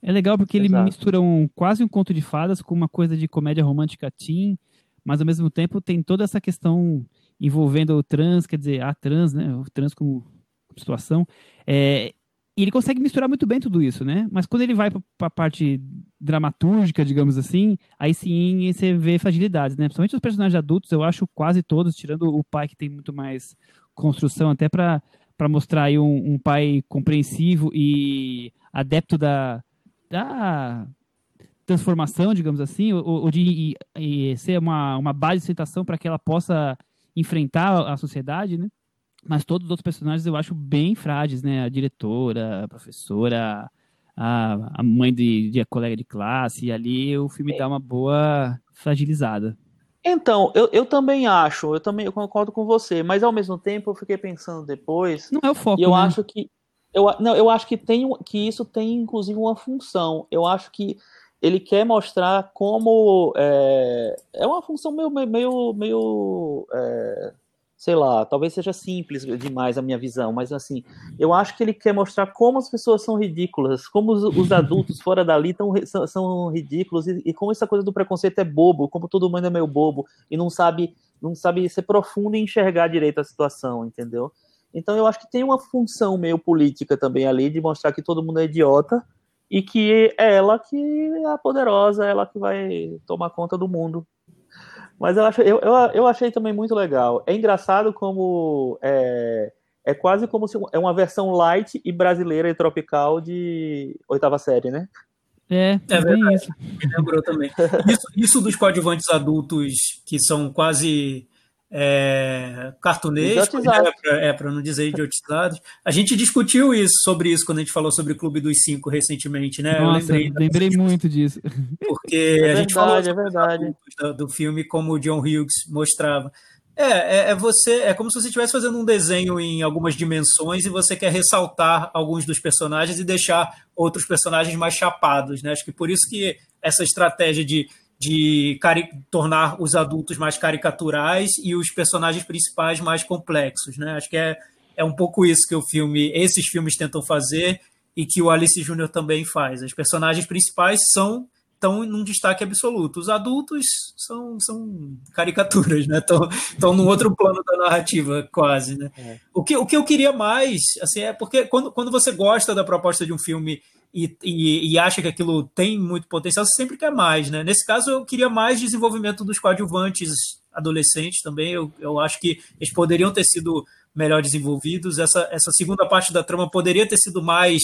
É legal porque Exato. ele mistura um, quase um conto de fadas com uma coisa de comédia romântica teen, mas ao mesmo tempo tem toda essa questão envolvendo o trans, quer dizer, a trans, né? O trans como situação. É, E ele consegue misturar muito bem tudo isso, né? Mas quando ele vai para a parte dramatúrgica, digamos assim, aí sim você vê fragilidades, né? Principalmente os personagens adultos, eu acho quase todos, tirando o pai que tem muito mais construção, até para mostrar aí um, um, pai compreensivo e adepto da, da transformação, digamos assim, ou, ou de e, e ser uma, uma base de aceitação para que ela possa enfrentar a sociedade, né? Mas todos os outros personagens eu acho bem frágeis, né? A diretora, a professora, a, a mãe de, de a colega de classe, e ali o filme dá uma boa fragilizada. Então, eu, eu também acho, eu também eu concordo com você, mas ao mesmo tempo eu fiquei pensando depois. Não é o foco. E eu né? acho que. Eu, não, eu acho que, tem, que isso tem inclusive uma função. Eu acho que ele quer mostrar como. É, é uma função meio. meio, meio é, sei lá, talvez seja simples demais a minha visão, mas assim, eu acho que ele quer mostrar como as pessoas são ridículas, como os, os adultos fora dali tão, são, são ridículos e, e, como essa coisa do preconceito é bobo, como todo mundo é meio bobo e não sabe, não sabe ser profundo e enxergar direito a situação, entendeu? Então eu acho que tem uma função meio política também ali de mostrar que todo mundo é idiota e que é ela que é a poderosa, ela que vai tomar conta do mundo. Mas eu, acho, eu, eu, eu achei também muito legal. É engraçado como é, é quase como se é uma versão light e brasileira e tropical de oitava série, né? É, é bem isso. Me lembrou também. Isso, isso dos coadjuvantes adultos que são quase é, cartunescos, né, é para não dizer idiotizados. A gente discutiu isso sobre isso quando a gente falou sobre o Clube dos Cinco recentemente, né? Nossa, eu lembrei, lembrei muito disso. Porque é verdade, a gente falou é verdade. Do, do, filme como o John Hughes mostrava. É, é, é, você, é como se você estivesse fazendo um desenho em algumas dimensões e você quer ressaltar alguns dos personagens e deixar outros personagens mais chapados, né? Acho que por isso que essa estratégia de de tornar os adultos mais caricaturais e os personagens principais mais complexos, né? Acho que é, é um pouco isso que o filme, esses filmes tentam fazer e que o Alice Júnior também faz. As personagens principais são estão num destaque absoluto. Os adultos são, são caricaturas, né? Estão, estão num outro plano da narrativa, quase, né? É. O, que, o que eu queria mais, assim, é porque quando, quando você gosta da proposta de um filme e, e, e, acha que aquilo tem muito potencial, você sempre quer mais, né? Nesse caso, eu queria mais desenvolvimento dos coadjuvantes adolescentes também. Eu, eu acho que eles poderiam ter sido melhor desenvolvidos. Essa, essa segunda parte da trama poderia ter sido mais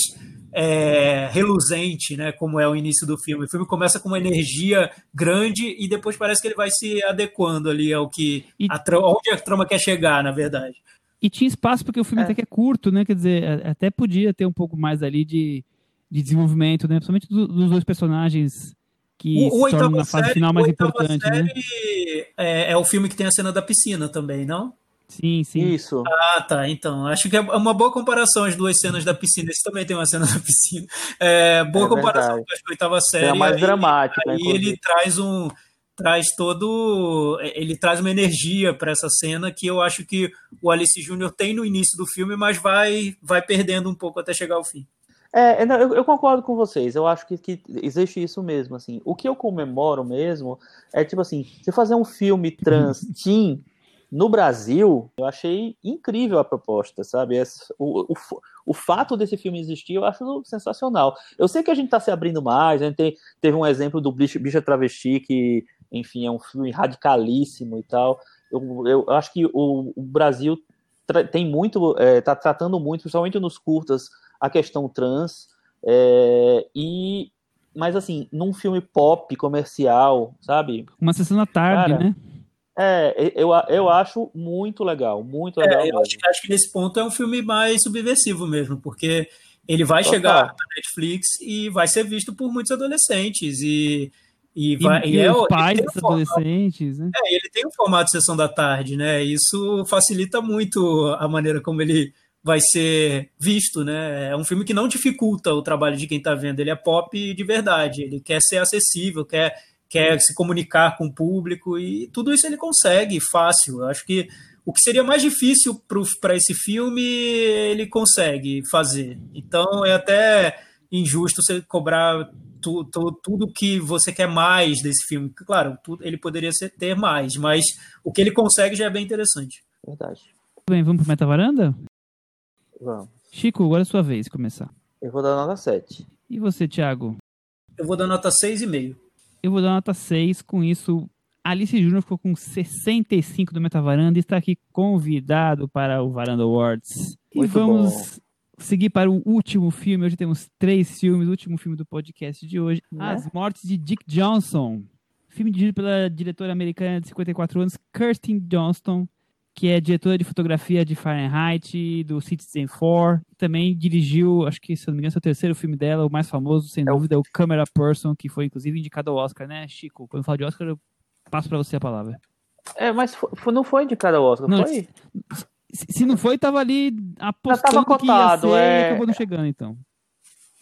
é, reluzente, né? Como é o início do filme. O filme começa com uma energia grande e depois parece que ele vai se adequando ali ao que e... a trama, onde a trama quer chegar, na verdade. E tinha espaço porque o filme é. até que é curto, né? Quer dizer, até podia ter um pouco mais ali de de desenvolvimento, né? Principalmente do, dos dois personagens que o, se tornam na fase série, final mais importante, né? É, é, o filme que tem a cena da piscina também, não? Sim, sim. Isso. Ah, tá. Então, acho que é uma boa comparação as duas cenas da piscina. Esse também tem uma cena da piscina. É, boa é comparação com a oitava série. É mais dramática. E ele traz um traz todo ele traz uma energia para essa cena que eu acho que o Alice Júnior tem no início do filme, mas vai vai perdendo um pouco até chegar ao fim. É, é eu, eu, concordo com vocês. Eu acho que, que, existe isso mesmo. Assim, o que eu comemoro mesmo é tipo assim, se fazer um filme trans teen no Brasil, eu achei incrível a proposta, sabe? O, o, o fato desse filme existir, eu acho sensacional. Eu sei que a gente está se abrindo mais. A gente tem, teve um exemplo do Bicha, Bicha Travesti que, enfim, é um filme radicalíssimo e tal. Eu, eu acho que o, o Brasil tem muito, está é, tá tratando muito, principalmente nos curtas a questão trans, é, e mas assim, num filme pop comercial, sabe? Uma sessão da tarde, Cara, né? É, eu, eu acho muito legal, muito legal. É, eu acho, acho, que nesse ponto é um filme mais subversivo mesmo, porque ele vai Total. chegar na Netflix e vai ser visto por muitos adolescentes e e, vai, e, e é, os pais dos um adolescentes, né? É, ele tem um formato de sessão da tarde, né? Isso facilita muito a maneira como ele vai ser visto, né? É um filme que não dificulta o trabalho de quem está vendo, ele é pop de verdade, ele quer ser acessível, quer, quer se comunicar com o público e tudo isso ele consegue fácil. Eu acho que o que seria mais difícil para esse filme ele consegue fazer. Então é até injusto você cobrar tu, tu, tudo que você quer mais desse filme. Claro, tudo, ele poderia ser, ter mais, mas o que ele consegue já é bem interessante. Verdade. Bem, vamos para Meta Varanda? Vamos. Chico, agora é sua vez começar. Eu vou dar nota 7. E você, Thiago? Eu vou dar nota 6,5. Eu vou dar nota 6. Com isso, Alice Júnior ficou com 65 do Metavaranda e está aqui convidado para o Varanda Awards. Muito e vamos bom. seguir para o último filme. Hoje temos três filmes. O último filme do podcast de hoje: Né? As Mortes de Dick Johnson. Filme dirigido pela diretora americana de 54 anos, Kirsten Johnston, que é diretora de fotografia de Fahrenheit, do Citizen 4. Também dirigiu, acho que, se não me engano, é o terceiro filme dela, o mais famoso, sem É o- dúvida, é o Camera Person, que foi, inclusive, indicado ao Oscar, né, Chico? Quando eu falo de Oscar, eu passo pra você a palavra. É, mas não foi indicado ao Oscar, Não, foi? Se, se não foi, tava ali apostando que ia cotado, ser é. e acabou não chegando, então.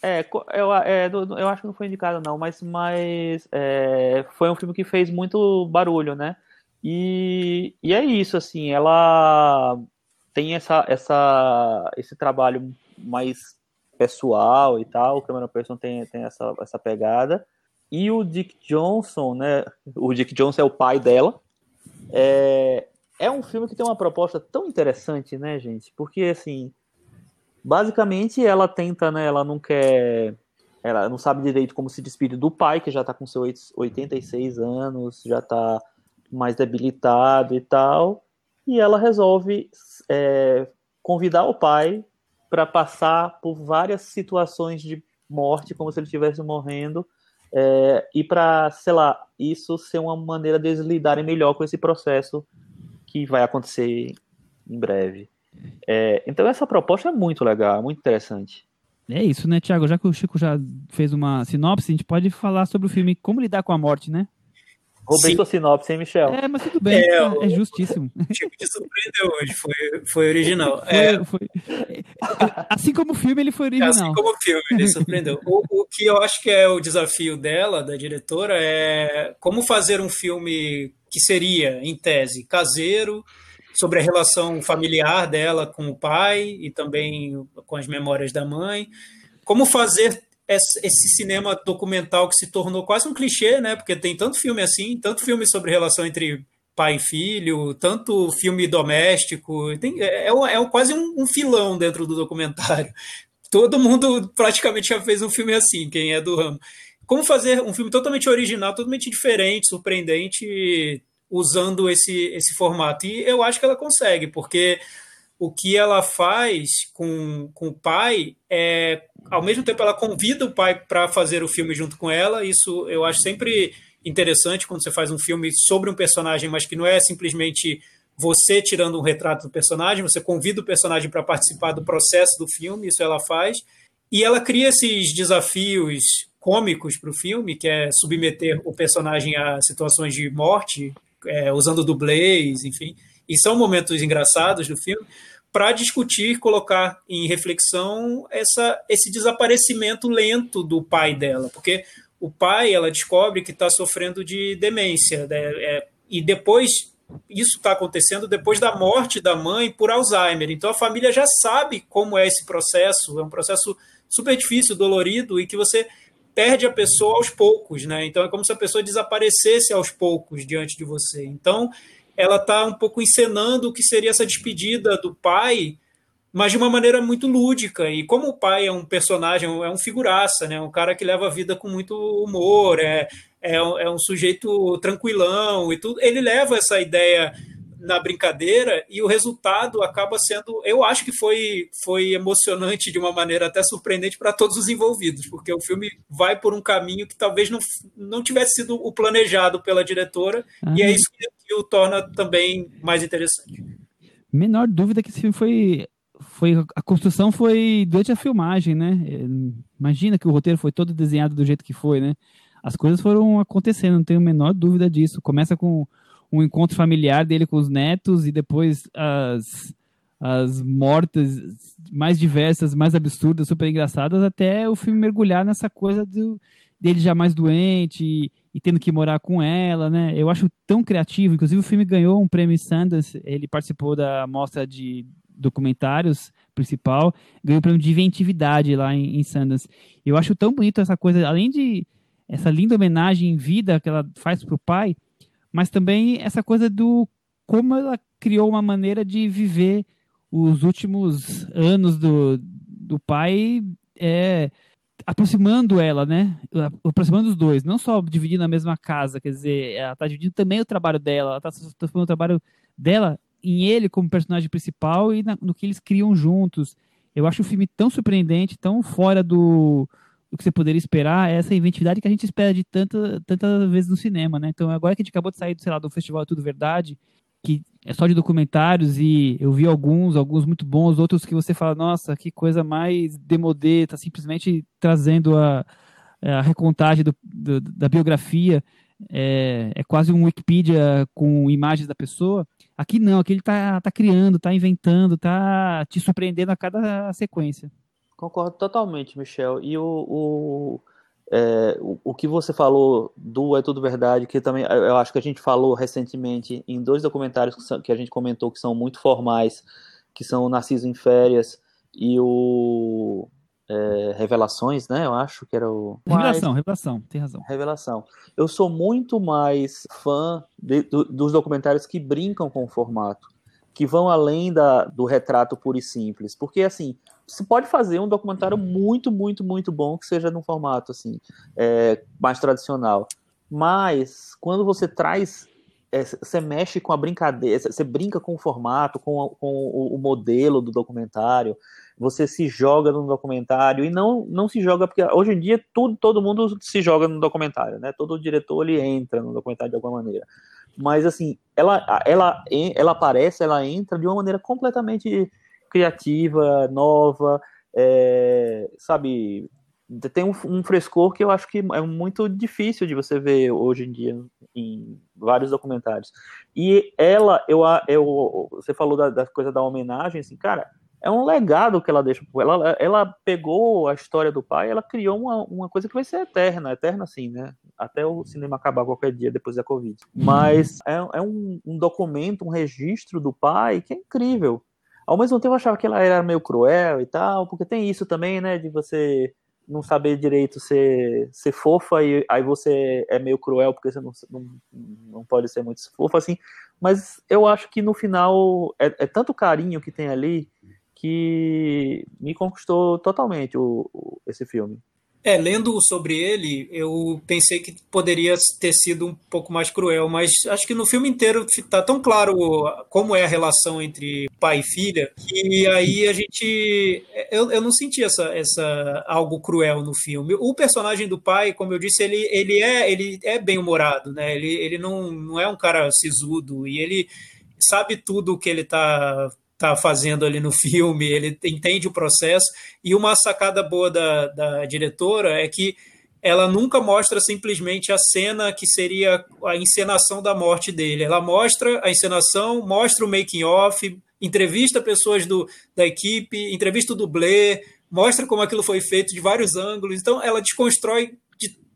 É, eu, é, eu acho que não foi indicado, não, mas, mas é, foi um filme que fez muito barulho, né? E, e é isso, assim, ela tem essa, essa, esse trabalho mais pessoal e tal, o Cameron Person tem, tem essa, essa pegada. E o Dick Johnson, né? O Dick Johnson é o pai dela. É, é um filme que tem uma proposta tão interessante, né, gente? Porque, assim, basicamente ela tenta, né? Ela não quer. Ela não sabe direito como se despedir do pai, que já tá com seus 86 anos, já tá mais debilitado e tal. E ela resolve é, convidar o pai para passar por várias situações de morte, como se ele estivesse morrendo, é, e para, sei lá, isso ser uma maneira deles lidarem melhor com esse processo que vai acontecer em breve. É, então essa proposta é muito legal, muito interessante. É isso, né, Thiago? Já que o Chico já fez uma sinopse, a gente pode falar sobre o filme Como Lidar com a Morte, né? Roubei Sim. sua sinopse, hein, Michel? É, mas tudo bem, É, é, o- é justíssimo. O Chico te surpreendeu hoje, foi, foi original. É, Foi- foi- Assim como o filme, ele foi original. assim como o filme, ele surpreendeu. O, o que eu acho que é o desafio dela, da diretora, é como fazer um filme que seria, em tese, caseiro, sobre a relação familiar dela com o pai e também com as memórias da mãe. Como fazer esse cinema documental que se tornou quase um clichê, né? Porque tem tanto filme assim, tanto filme sobre relação entre pai e filho, tanto filme doméstico, tem, é, é, é quase um, um filão dentro do documentário. Todo mundo praticamente já fez um filme assim, quem é do ramo. Como fazer um filme totalmente original, totalmente diferente, surpreendente, usando esse, esse formato? E eu acho que ela consegue, porque o que ela faz com, com o pai é, ao mesmo tempo, ela convida o pai para fazer o filme junto com ela. Isso eu acho sempre interessante quando você faz um filme sobre um personagem, mas que não é simplesmente você tirando um retrato do personagem, você convida o personagem para participar do processo do filme, isso ela faz. E ela cria esses desafios cômicos para o filme, que é submeter o personagem a situações de morte, é, usando dublês, enfim. E são momentos engraçados do filme para discutir, colocar em reflexão essa, esse desaparecimento lento do pai dela, porque o pai ela descobre que está sofrendo de demência, né? é, e depois isso está acontecendo depois da morte da mãe por Alzheimer. Então a família já sabe como é esse processo, é um processo super difícil, dolorido e que você perde a pessoa aos poucos, né? Então é como se a pessoa desaparecesse aos poucos diante de você. Então ela está um pouco encenando o que seria essa despedida do pai, mas de uma maneira muito lúdica. E como o pai é um personagem, é um figuraça, né? um cara que leva a vida com muito humor, é, é, é um sujeito tranquilão e tudo, ele leva essa ideia na brincadeira e o resultado acaba sendo, eu acho que foi, foi emocionante de uma maneira até surpreendente para todos os envolvidos, porque o filme vai por um caminho que talvez não, não tivesse sido o planejado pela diretora, Ah, e é isso que, que o torna também mais interessante. Menor dúvida que esse filme foi, foi. A construção foi durante a filmagem, né? É, Imagina que o roteiro foi todo desenhado do jeito que foi, né? As coisas foram acontecendo, não tenho a menor dúvida disso. Começa com um encontro familiar dele com os netos e depois as, as mortas mais diversas, mais absurdas, super engraçadas, até o filme mergulhar nessa coisa do, dele já mais doente e, e tendo que morar com ela, né? Eu acho tão criativo. Inclusive, o filme ganhou um prêmio Sundance. Ele participou da mostra de documentários principal, ganhou o prêmio de inventividade lá em, em Sundance. Eu acho tão bonito essa coisa, além de essa linda homenagem em vida que ela faz pro pai, mas também essa coisa do como ela criou uma maneira de viver os últimos anos do, do pai é, aproximando ela, né? Aproximando os dois, não só dividindo a mesma casa, quer dizer, ela tá dividindo também o trabalho dela, ela tá transformando o trabalho dela em ele como personagem principal e na, no que eles criam juntos. Eu acho o filme tão surpreendente, tão fora do, do que você poderia esperar, é essa inventividade que a gente espera de tanta, tantas vezes no cinema, né? Então, agora que a gente acabou de sair, sei lá, do Festival é Tudo Verdade, que é só de documentários e eu vi alguns, alguns muito bons, outros que você fala, nossa, que coisa mais demodê, tá simplesmente trazendo a, a recontagem do, do, da biografia, é, é, quase um Wikipedia com imagens da pessoa. Aqui não, aqui ele tá, tá criando, tá inventando, tá te surpreendendo a cada sequência. Concordo totalmente, Michel. E o, o é, o, o, que você falou do É Tudo Verdade, que também eu acho que a gente falou recentemente em dois documentários que, são, que a gente comentou que são muito formais, que são o Narciso em Férias e o é, Revelações, né? Eu acho que era o. Revelação, Mas... Revelação, tem razão. Revelação. Eu sou muito mais fã de, do, dos documentários que brincam com o formato, que vão além da, do retrato puro e simples. Porque, assim, você pode fazer um documentário muito, muito, muito bom que seja num formato assim é, mais tradicional. Mas quando você traz, é, você mexe com a brincadeira, você brinca com o formato, com, com o, o, modelo do documentário, você se joga no documentário e não, não se joga porque hoje em dia tudo, todo mundo se joga no documentário, né? Todo diretor ele entra no documentário de alguma maneira. Mas assim, ela, ela, ela aparece, ela entra de uma maneira completamente criativa, nova, é, sabe? Tem um, um, frescor que eu acho que é muito difícil de você ver hoje em dia em vários documentários. E ela, eu, eu você falou da, da coisa da homenagem, assim, cara, é um legado que ela deixa. Ela, ela pegou a história do pai, ela criou uma, uma coisa que vai ser eterna, eterna assim, né? Até o cinema acabar qualquer dia depois da Covid. Mas é, é um, um documento, um registro do pai que é incrível. Ao mesmo tempo eu achava que ela era meio cruel e tal, porque tem isso também, né, de você não saber direito ser, ser fofa e aí você é meio cruel porque você não, não, não pode ser muito fofa assim. Mas eu acho que no final é, é tanto carinho que tem ali que me conquistou totalmente o, o esse filme. É, lendo sobre ele, eu pensei que poderia ter sido um pouco mais cruel, mas acho que no filme inteiro está tão claro como é a relação entre pai e filha, que aí a gente. Eu, eu não senti essa, essa algo cruel no filme. O personagem do pai, como eu disse, ele, ele, é, ele é bem humorado, né? Ele, ele não, não é um cara sisudo e ele sabe tudo o que ele está está fazendo ali no filme, ele entende o processo. E uma sacada boa da, da diretora é que ela nunca mostra simplesmente a cena que seria a encenação da morte dele. Ela mostra a encenação, mostra o making off, entrevista pessoas do, da equipe, entrevista o dublê, mostra como aquilo foi feito de vários ângulos. Então ela desconstrói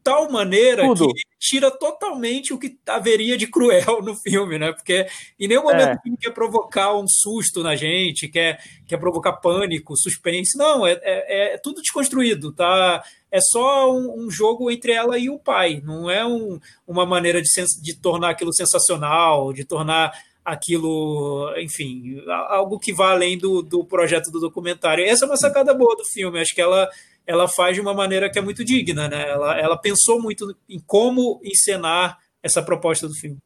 tal maneira Tudo. que tira totalmente o que haveria de cruel no filme, né? Porque em nenhum momento é. o filme quer provocar um susto na gente, quer, quer provocar pânico, suspense. Não, é, é, é tudo desconstruído, tá? É só um, um, jogo entre ela e o pai. Não é um, uma maneira de, de tornar aquilo sensacional, de tornar aquilo, enfim, algo que vá além do, do projeto do documentário. Essa é uma sacada boa do filme. Acho que ela ela faz de uma maneira que é muito digna, né? Ela, ela pensou muito em como encenar essa proposta do filme.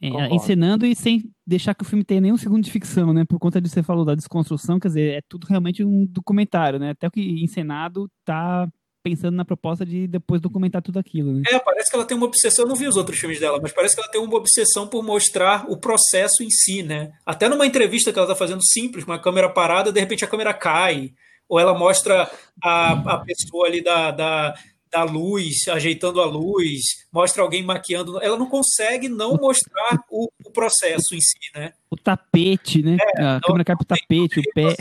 É, encenando e sem deixar que o filme tenha nenhum segundo de ficção, né? Por conta de você falou da desconstrução, quer dizer, é tudo realmente um documentário, né? Até o que encenado tá pensando na proposta de depois documentar tudo aquilo. Né? É, parece que ela tem uma obsessão, eu não vi os outros filmes dela, mas parece que ela tem uma obsessão por mostrar o processo em si, né? Até numa entrevista que ela tá fazendo simples, com a câmera parada, de repente a câmera cai ou ela mostra a, a pessoa ali da, da, da luz, ajeitando a luz, mostra alguém maquiando. Ela não consegue não mostrar o, o processo em si, né? O tapete, né? É, a câmera capta o tapete, o pé.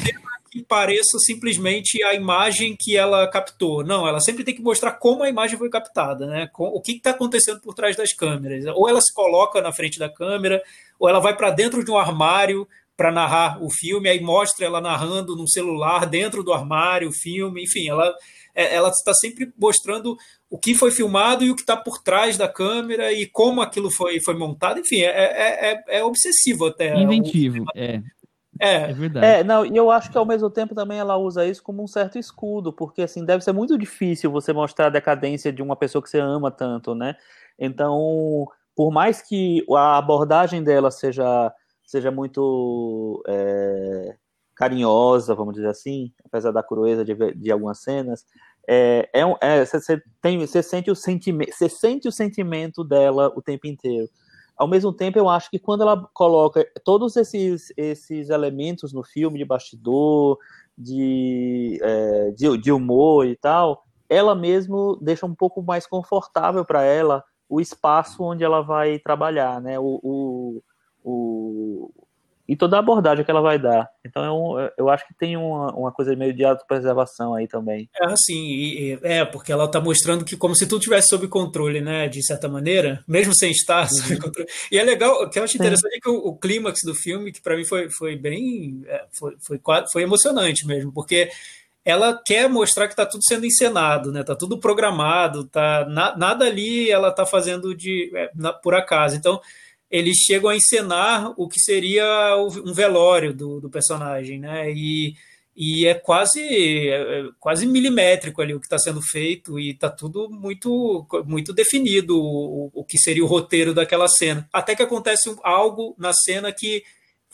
Que pareça simplesmente a imagem que ela captou. Não, ela sempre tem que mostrar como a imagem foi captada, né? O que está acontecendo por trás das câmeras. Ou ela se coloca na frente da câmera, ou ela vai para dentro de um armário para narrar o filme, aí mostra ela narrando num celular dentro do armário o filme, enfim, ela é, ela está sempre mostrando o que foi filmado e o que está por trás da câmera e como aquilo foi, foi montado, enfim, é, é, é, é obsessivo até. Inventivo, é. É, É, verdade. É, não, e eu acho que ao mesmo tempo também ela usa isso como um certo escudo, porque assim, deve ser muito difícil você mostrar a decadência de uma pessoa que você ama tanto, né? Então, por mais que a abordagem dela seja, seja muito é, carinhosa, vamos dizer assim, apesar da crueza de, de algumas cenas, é, é, um- é, você tem, você, sente o sentimento, você sente o sentimento dela o tempo inteiro. Ao mesmo tempo, eu acho que quando ela coloca todos esses, esses elementos no filme, de bastidor, de, é, de, de humor e tal, ela mesmo deixa um pouco mais confortável para ela o espaço onde ela vai trabalhar, né? O, o, o- e toda a abordagem que ela vai dar. Então, eu, eu acho que tem uma, uma coisa meio de autopreservação aí também. é assim, é, porque ela tá mostrando que como se tudo tivesse sob controle, né, de certa maneira, mesmo sem estar sob controle. E é legal, o que eu acho interessante é que o, o clímax do filme, que para mim foi, foi bem, é, foi, foi, foi emocionante mesmo, porque ela quer mostrar que tá tudo sendo encenado, né, tá tudo programado, tá, na- nada ali ela tá fazendo de, é, na- por acaso. Então, eles chegam a encenar o que seria um velório do, do personagem, né? E, e é quase é, é quase milimétrico ali o que está sendo feito e está tudo muito muito definido o, o que seria o roteiro daquela cena. Até que acontece algo na cena que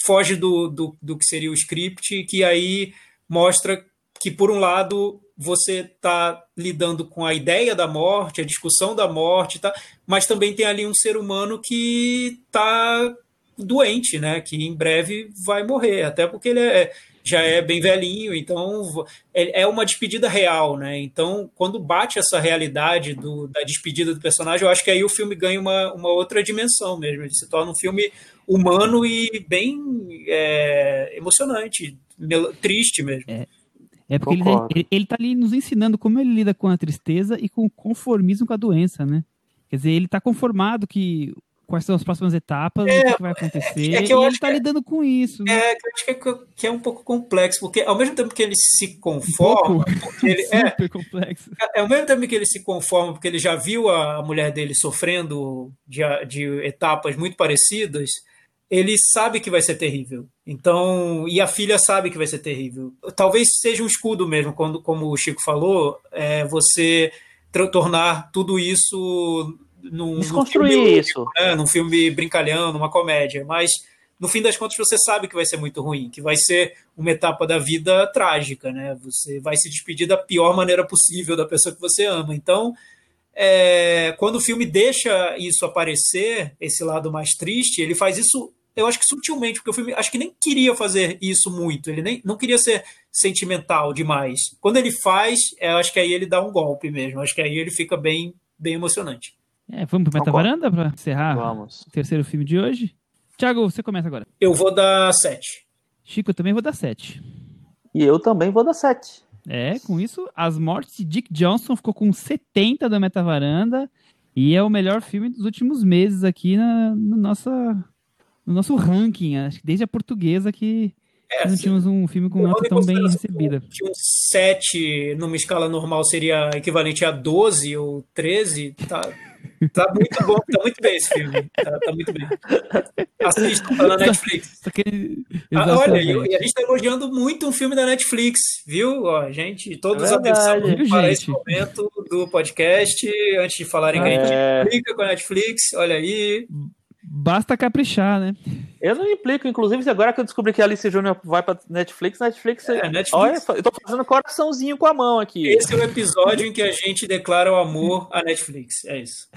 foge do, do, do que seria o script, que aí mostra que, por um lado, você está lidando com a ideia da morte, a discussão da morte, tá? mas também tem ali um ser humano que está doente, né? que em breve vai morrer, até porque ele é, já é bem velhinho, então é é uma despedida real. Né? Então, quando bate essa realidade do- da despedida do personagem, eu acho que aí o filme ganha uma, uma outra dimensão mesmo, ele se torna um filme humano e bem é, emocionante, triste mesmo. É porque ele, ele, ele tá ali nos ensinando como ele lida com a tristeza e com o conformismo com a doença, né? Quer dizer, ele tá conformado que quais são as próximas etapas, o que, vai acontecer, é que eu e ele tá que é- lidando com isso, né? É, que eu acho que é, que é um pouco complexo, porque ao mesmo tempo que ele se conforma, porque ele, é, Super complexo. é, ao mesmo tempo que ele se conforma, porque ele já viu a mulher dele sofrendo de, de etapas muito parecidas, ele sabe que vai ser terrível. Então, e a filha sabe que vai ser terrível. Talvez seja um escudo mesmo, quando, como o Chico falou, é você tornar tudo isso num, num Desconstruir filme isso. né, num filme brincalhão, numa comédia, mas no fim das contas você sabe que vai ser muito ruim, que vai ser uma etapa da vida trágica, né? Você vai se despedir da pior maneira possível da pessoa que você ama. Então, é, quando o filme deixa isso aparecer, esse lado mais triste, ele faz isso, eu acho que sutilmente, porque o filme acho que nem queria fazer isso muito, ele nem não queria ser sentimental demais. Quando ele faz, eu acho que aí ele dá um golpe mesmo, acho que aí ele fica bem, bem emocionante. É, vamos pro Meta Concordo. Varanda pra encerrar Vamos. o terceiro filme de hoje? Thiago, você começa agora. Eu vou dar sete. Chico, eu também vou dar 7. E eu também vou dar 7. É, com isso, As Mortes de Dick Johnson ficou com 70 da Meta Varanda e é o melhor filme dos últimos meses aqui na, no, nossa, no nosso ranking. Acho que desde a portuguesa que É, não tínhamos um filme com nota tão bem recebida. Que um 7 numa escala normal seria equivalente a 12 ou 13, tá, tá muito bom, tá muito bem esse filme. Tá, tá muito bem. Assista, tá na Netflix. Só que- Ah, olha, e, a gente tá elogiando muito um filme da Netflix, viu? Ó, gente, todos É atenção Viu, para gente? esse momento do podcast, antes de falarem que a gente É. clica com a Netflix, olha aí. Basta caprichar, né? Eu não implico, inclusive, agora que eu descobri que a Alice Júnior vai pra Netflix, Netflix. É, Netflix. Olha, eu tô fazendo coraçãozinho com a mão aqui. Esse é o episódio em que a gente declara o amor à Netflix. É isso.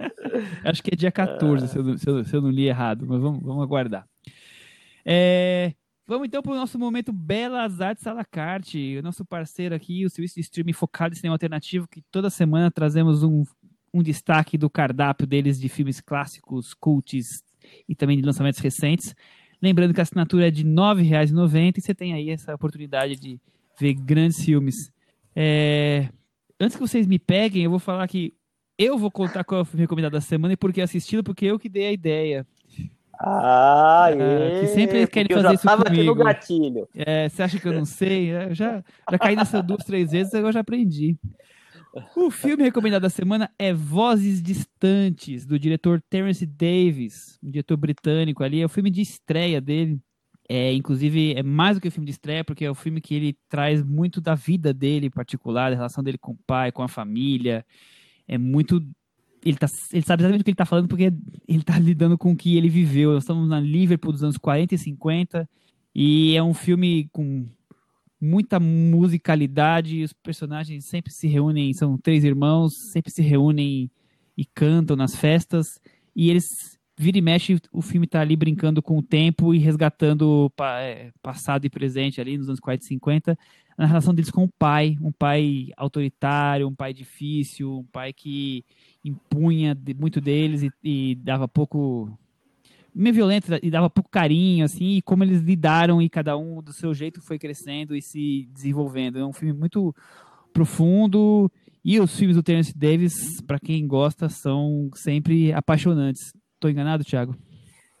Acho que é dia 14, se, eu, não- se eu- se eu não li errado, mas vamos, vamos aguardar. É, vamos então para o nosso momento Belas Artes à la carte, o nosso parceiro aqui, o serviço de streaming focado em cinema alternativo, que toda semana trazemos um, um destaque do cardápio deles de filmes clássicos, cults e também de lançamentos recentes. Lembrando que a assinatura é de R$ 9,90 e você tem aí essa oportunidade de ver grandes filmes. É, Antes que vocês me peguem, eu vou falar que eu vou contar qual é o filme recomendado da semana e por que assisti-lo, porque eu que dei a ideia. Ah, Ah, que sempre eles querem eu fazer isso tava aqui no comigo. gatilho. É, você acha que eu não sei? Eu já, já caí nessa duas, três vezes, agora eu já aprendi. O filme recomendado da semana é Vozes Distantes, do diretor Terence Davis, um diretor britânico ali. É o filme de estreia dele. É, inclusive, é mais do que o filme de estreia, porque é o filme que ele traz muito da vida dele em particular, da relação dele com o pai, com a família. É muito. Ele, tá, ele sabe exatamente o que ele está falando, porque ele está lidando com o que ele viveu. Nós estamos na Liverpool dos anos 40 e 50, e é um filme com muita musicalidade. Os personagens sempre se reúnem, são três irmãos, sempre se reúnem e cantam nas festas. E eles vira e mexe, o filme está ali brincando com o tempo e resgatando é, passado e presente ali nos anos 40 e 50, na relação deles com o pai, um pai autoritário, um pai difícil, um pai que impunha muito deles e, e dava pouco meio violento e dava pouco carinho, assim, e como eles lidaram e cada um do seu jeito foi crescendo e se desenvolvendo. É um filme muito profundo e os filmes do Terence Davis, para quem gosta, são sempre apaixonantes. Tô enganado, Thiago?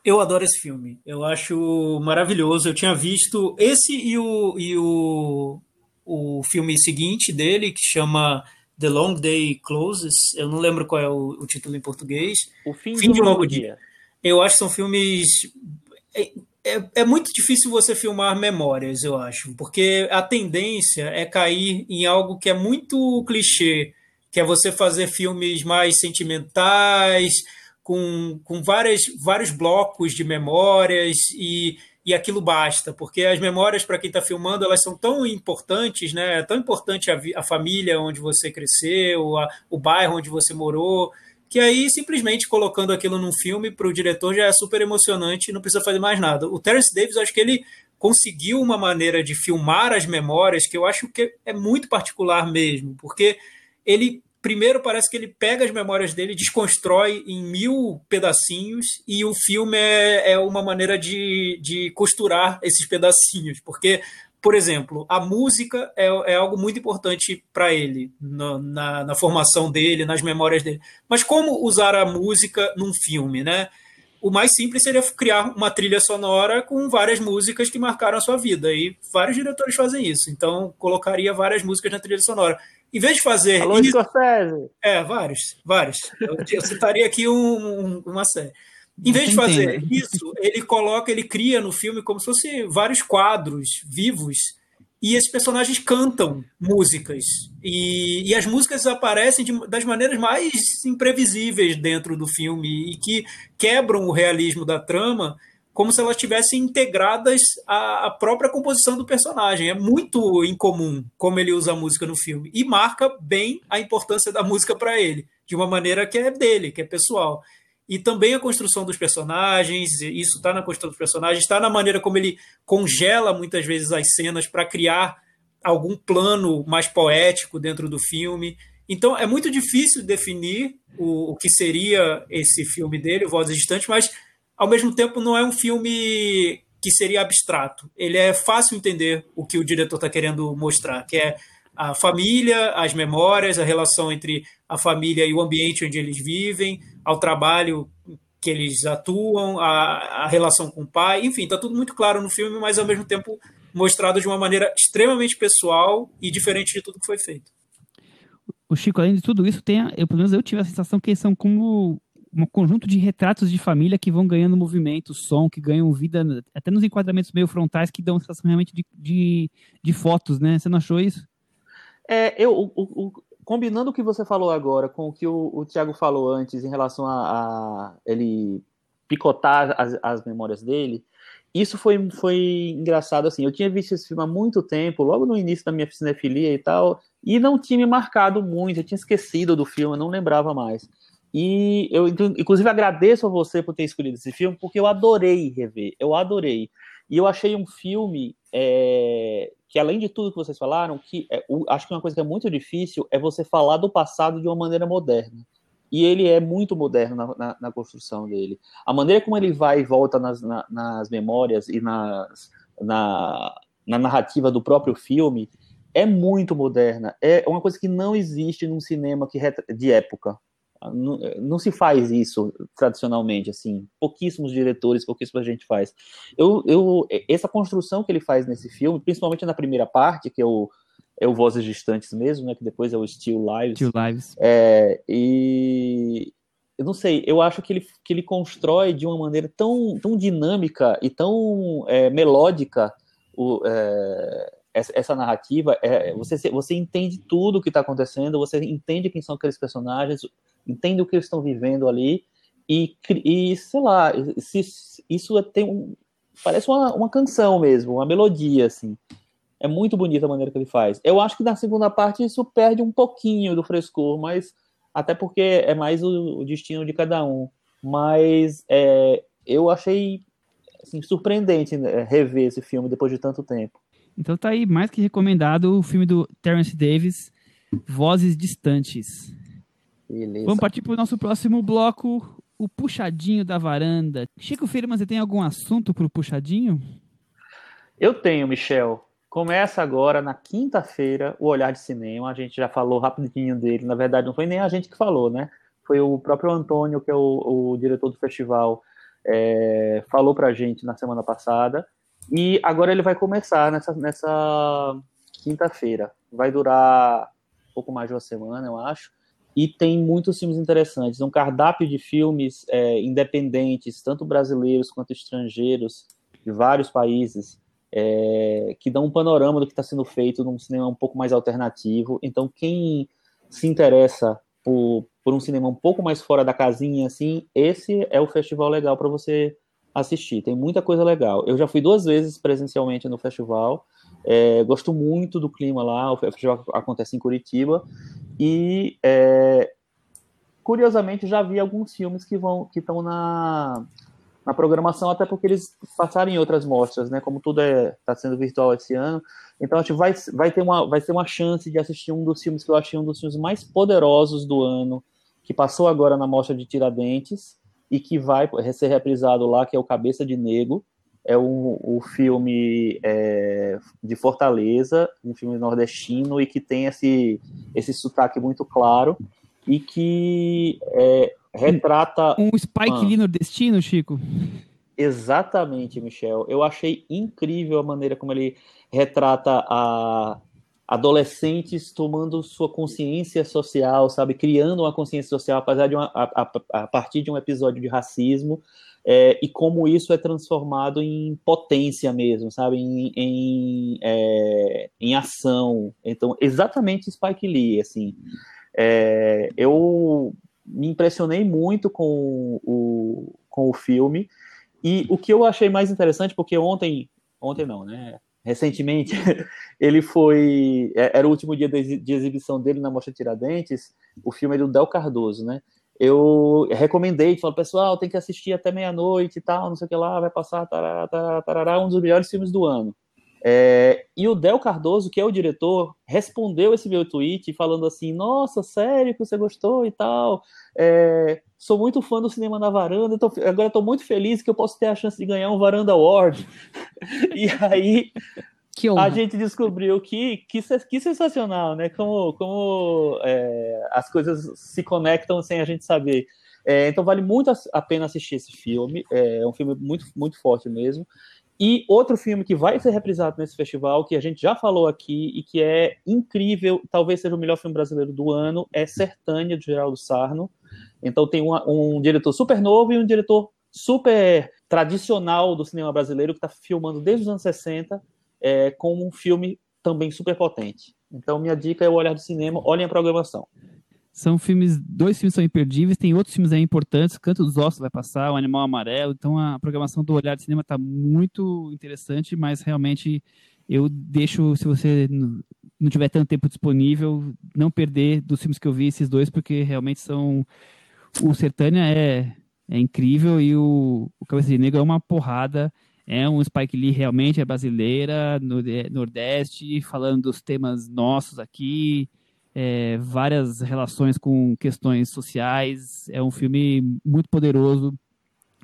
Eu adoro esse filme. Eu acho maravilhoso. Eu tinha visto esse e o, e o, o filme seguinte dele, que chama The Long Day Closes. Eu não lembro qual é o, o título em português. O Fim, fim de um Longo dia. dia. Eu acho que são filmes. É, é, é, muito difícil você filmar memórias, eu acho, porque a tendência é cair em algo que é muito clichê, que é você fazer filmes mais sentimentais, com, com várias, vários blocos de memórias e, e aquilo basta, porque as memórias para quem está filmando elas são tão importantes, né? É tão importante a, a família onde você cresceu, a, o bairro onde você morou, que aí simplesmente colocando aquilo num filme para o diretor já é super emocionante não precisa fazer mais nada. O Terence Davis, acho que ele conseguiu uma maneira de filmar as memórias que eu acho que é muito particular mesmo, porque ele primeiro parece que ele pega as memórias dele, desconstrói em mil pedacinhos, e o filme é, é uma maneira de, de costurar esses pedacinhos, porque por exemplo, a música é, é algo muito importante para ele, na, na, na, formação dele, nas memórias dele. Mas como usar a música num filme, né? O mais simples seria criar uma trilha sonora com várias músicas que marcaram a sua vida. E vários diretores fazem isso. Então, colocaria várias músicas na trilha sonora. Em vez de fazer. Alô, isso, Scorsese. É, vários, vários. Eu, eu citaria aqui um, um, uma série. Em vez de fazer isso, ele coloca, ele cria no filme como se fosse vários quadros vivos e esses personagens cantam músicas. E, e as músicas aparecem de, das maneiras mais imprevisíveis dentro do filme e que quebram o realismo da trama como se elas estivessem integradas à, à, própria composição do personagem. É muito incomum como ele usa a música no filme e marca bem a importância da música para ele, de uma maneira que é dele, que é pessoal. E também a construção dos personagens, isso está na construção dos personagens, está na maneira como ele congela muitas vezes as cenas para criar algum plano mais poético dentro do filme. Então é muito difícil definir o, o que seria esse filme dele, Vozes Distantes, mas ao mesmo tempo não é um filme que seria abstrato. Ele é fácil entender o que o diretor está querendo mostrar, que é a família, as memórias, a relação entre a família e o ambiente onde eles vivem, ao trabalho que eles atuam, a, a relação com o pai, enfim, está tudo muito claro no filme, mas ao mesmo tempo mostrado de uma maneira extremamente pessoal e diferente de tudo que foi feito. O Chico, além de tudo isso, tem, eu, pelo menos eu tive a sensação que são como um conjunto de retratos de família que vão ganhando movimento, som, que ganham vida, até nos enquadramentos meio frontais, que dão uma sensação realmente de, de, de fotos, né? Você não achou isso? É, eu, o, o, combinando o que você falou agora com o que o, o Tiago falou antes em relação a, a ele picotar as, as, memórias dele, isso foi, foi engraçado, assim, eu tinha visto esse filme há muito tempo, logo no início da minha cinefilia e tal, e não tinha me marcado muito, eu tinha esquecido do filme, eu não lembrava mais. E eu, inclusive, agradeço a você por ter escolhido esse filme, porque eu adorei rever, eu adorei. E eu achei um filme é, que, além de tudo que vocês falaram, que é, o, acho que uma coisa que é muito difícil é você falar do passado de uma maneira moderna. E ele é muito moderno na, na, na construção dele. A maneira como ele vai e volta nas, na, nas memórias e nas, na, na narrativa do próprio filme é muito moderna. É uma coisa que não existe num cinema que de época. Não, não, se faz isso tradicionalmente, assim. Pouquíssimos diretores, pouquíssima gente faz. Eu, eu, essa construção que ele faz nesse filme, principalmente na primeira parte, que é o, é o Vozes Distantes mesmo, né? Que depois é o Still Lives. Still Lives. É, e eu não sei, eu acho que ele, que ele constrói de uma maneira tão, tão dinâmica e tão é, melódica o, é, essa, essa, narrativa. É, você, você entende tudo o que está acontecendo, você entende quem são aqueles personagens, entende o que eles estão vivendo ali, e, e sei lá, se, isso tem um, parece uma, uma canção mesmo, uma melodia, assim. É muito bonita a maneira que ele faz. Eu acho que na segunda parte isso perde um pouquinho do frescor, mas até porque é mais o, o destino de cada um. Mas é, eu achei assim, surpreendente né, rever esse filme depois de tanto tempo. Então tá aí mais que recomendado o filme do Terence Davis, Vozes Distantes. Beleza. Vamos partir para o nosso próximo bloco, o puxadinho da varanda. Chico Firma, você tem algum assunto para o puxadinho? Eu tenho, Michel. Começa agora na quinta-feira o Olhar de Cinema. A gente já falou rapidinho dele. Na verdade, não foi nem a gente que falou, né? Foi o próprio Antônio, que é o, o diretor do festival, é, falou pra gente na semana passada. E agora ele vai começar nessa, nessa quinta-feira. Vai durar um pouco mais de uma semana, eu acho. E tem muitos filmes interessantes. Um cardápio de filmes é, independentes, tanto brasileiros quanto estrangeiros, de vários países é, que dão um panorama do que está sendo feito num cinema um pouco mais alternativo. Então, quem se interessa por, por um cinema um pouco mais fora da casinha, assim, esse é o festival legal para você assistir. Tem muita coisa legal. Eu já fui duas vezes presencialmente no festival. É, gosto muito do clima lá. O festival acontece em Curitiba e é, curiosamente já vi alguns filmes que vão que estão na na programação, até porque eles passaram em outras mostras, né? Como tudo está é, tá sendo virtual esse ano. Então a gente vai, vai, ter uma, vai ter uma chance de assistir um dos filmes que eu achei um dos filmes mais poderosos do ano, que passou agora na mostra de Tiradentes e que vai ser reprisado lá, que é o Cabeça de Negro. É o, o filme é, de Fortaleza, um filme nordestino e que tem esse, esse sotaque muito claro e que é, retrata. Um Spike ah. Lee nordestino, Chico? Exatamente, Michel. Eu achei incrível a maneira como ele retrata a adolescentes tomando sua consciência social, sabe, criando uma consciência social, apesar de uma, a, a, a partir de um episódio de racismo, é, e como isso é transformado em potência mesmo, sabe, em, em, é, em ação. Então, exatamente Spike Lee, assim. É, eu me impressionei muito com o, com o filme. E o que eu achei mais interessante, porque ontem, ontem não, né? Recentemente, ele foi. É, era o último dia de exibição dele na Mostra Tiradentes, o filme é do Del Cardoso, né? Eu recomendei, falei, pessoal, tem que assistir até meia-noite e tal, não sei o que lá, vai passar, tarará, tarará, tarará, um dos melhores filmes do ano. É, e o Del Cardoso, que é o diretor, respondeu esse meu tweet falando assim: Nossa, sério que você gostou e tal. É, sou muito fã do cinema na varanda, tô, agora estou muito feliz que eu posso ter a chance de ganhar um Varanda Award. e aí a gente descobriu que, que, que sensacional, né? Como, como é, as coisas se conectam sem a gente saber. É, então vale muito a pena assistir esse filme. É um filme muito, muito forte mesmo. E outro filme que vai ser reprisado nesse festival, que a gente já falou aqui e que é incrível, talvez seja o melhor filme brasileiro do ano, é Sertânia, de Geraldo Sarno. Então tem uma, um diretor super novo e um diretor super tradicional do cinema brasileiro, que está filmando desde os anos 60, é, com um filme também super potente. Então minha dica é o olhar do cinema, olhem a programação. São filmes, dois filmes são imperdíveis, tem outros filmes aí importantes, Canto dos Ossos vai passar, O Animal Amarelo, então a programação do Olhar de Cinema está muito interessante, mas realmente eu deixo, se você não tiver tanto tempo disponível, não perder dos filmes que eu vi esses dois, porque realmente são... O Sertânia é, é incrível e o, o Cabeça de Negro é uma porrada, é um Spike Lee realmente, é brasileira, no Nordeste, falando dos temas nossos aqui, é, várias relações com questões sociais. É um filme muito poderoso.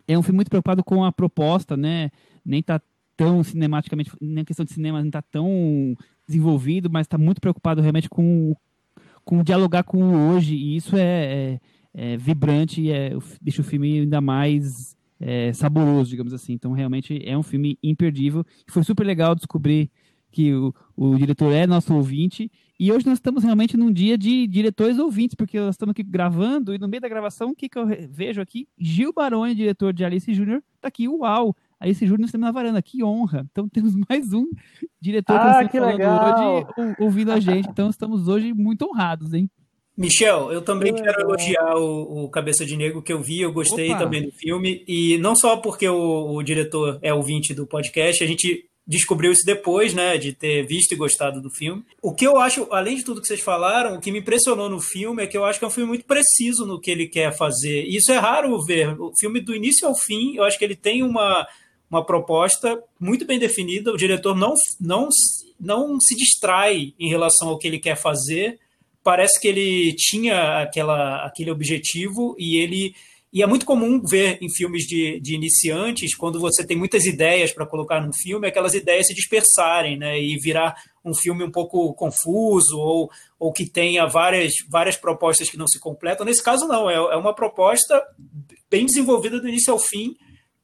É um filme muito preocupado com a proposta, né? Nem tá tão cinematicamente, nem questão de cinema não tá tão desenvolvido, mas está muito preocupado realmente com, com dialogar com o hoje. E isso é, é, é vibrante é, deixa o filme ainda mais é, saboroso, digamos assim. Então, realmente é um filme imperdível. Foi super legal descobrir que o, o diretor é nosso ouvinte. E hoje nós estamos realmente num dia de diretores ouvintes, porque nós estamos aqui gravando e no meio da gravação, o que, que eu vejo aqui? Gil Baroni, diretor de Alice Júnior, tá aqui, uau! Alice Júnior está na varanda, que honra! Então temos mais um diretor ah, que legal. hoje ouvindo a gente, então estamos hoje muito honrados, hein? Michel, eu também quero elogiar o, o, Cabeça de Negro que eu vi, eu gostei Opa. também do filme, e não só porque o, o diretor é ouvinte do podcast, a gente descobriu isso depois, né, de ter visto e gostado do filme. O que eu acho, além de tudo que vocês falaram, o que me impressionou no filme é que eu acho que é um filme muito preciso no que ele quer fazer. E isso é raro ver. O filme do início ao fim, eu acho que ele tem uma, uma proposta muito bem definida. O diretor não, não, não se distrai em relação ao que ele quer fazer. Parece que ele tinha aquela, aquele objetivo e ele e é muito comum ver em filmes de, de iniciantes, quando você tem muitas ideias para colocar num filme, aquelas ideias se dispersarem, né? E virar um filme um pouco confuso ou, ou que tenha várias, várias propostas que não se completam. Nesse caso, não. É, é uma proposta bem desenvolvida do início ao fim,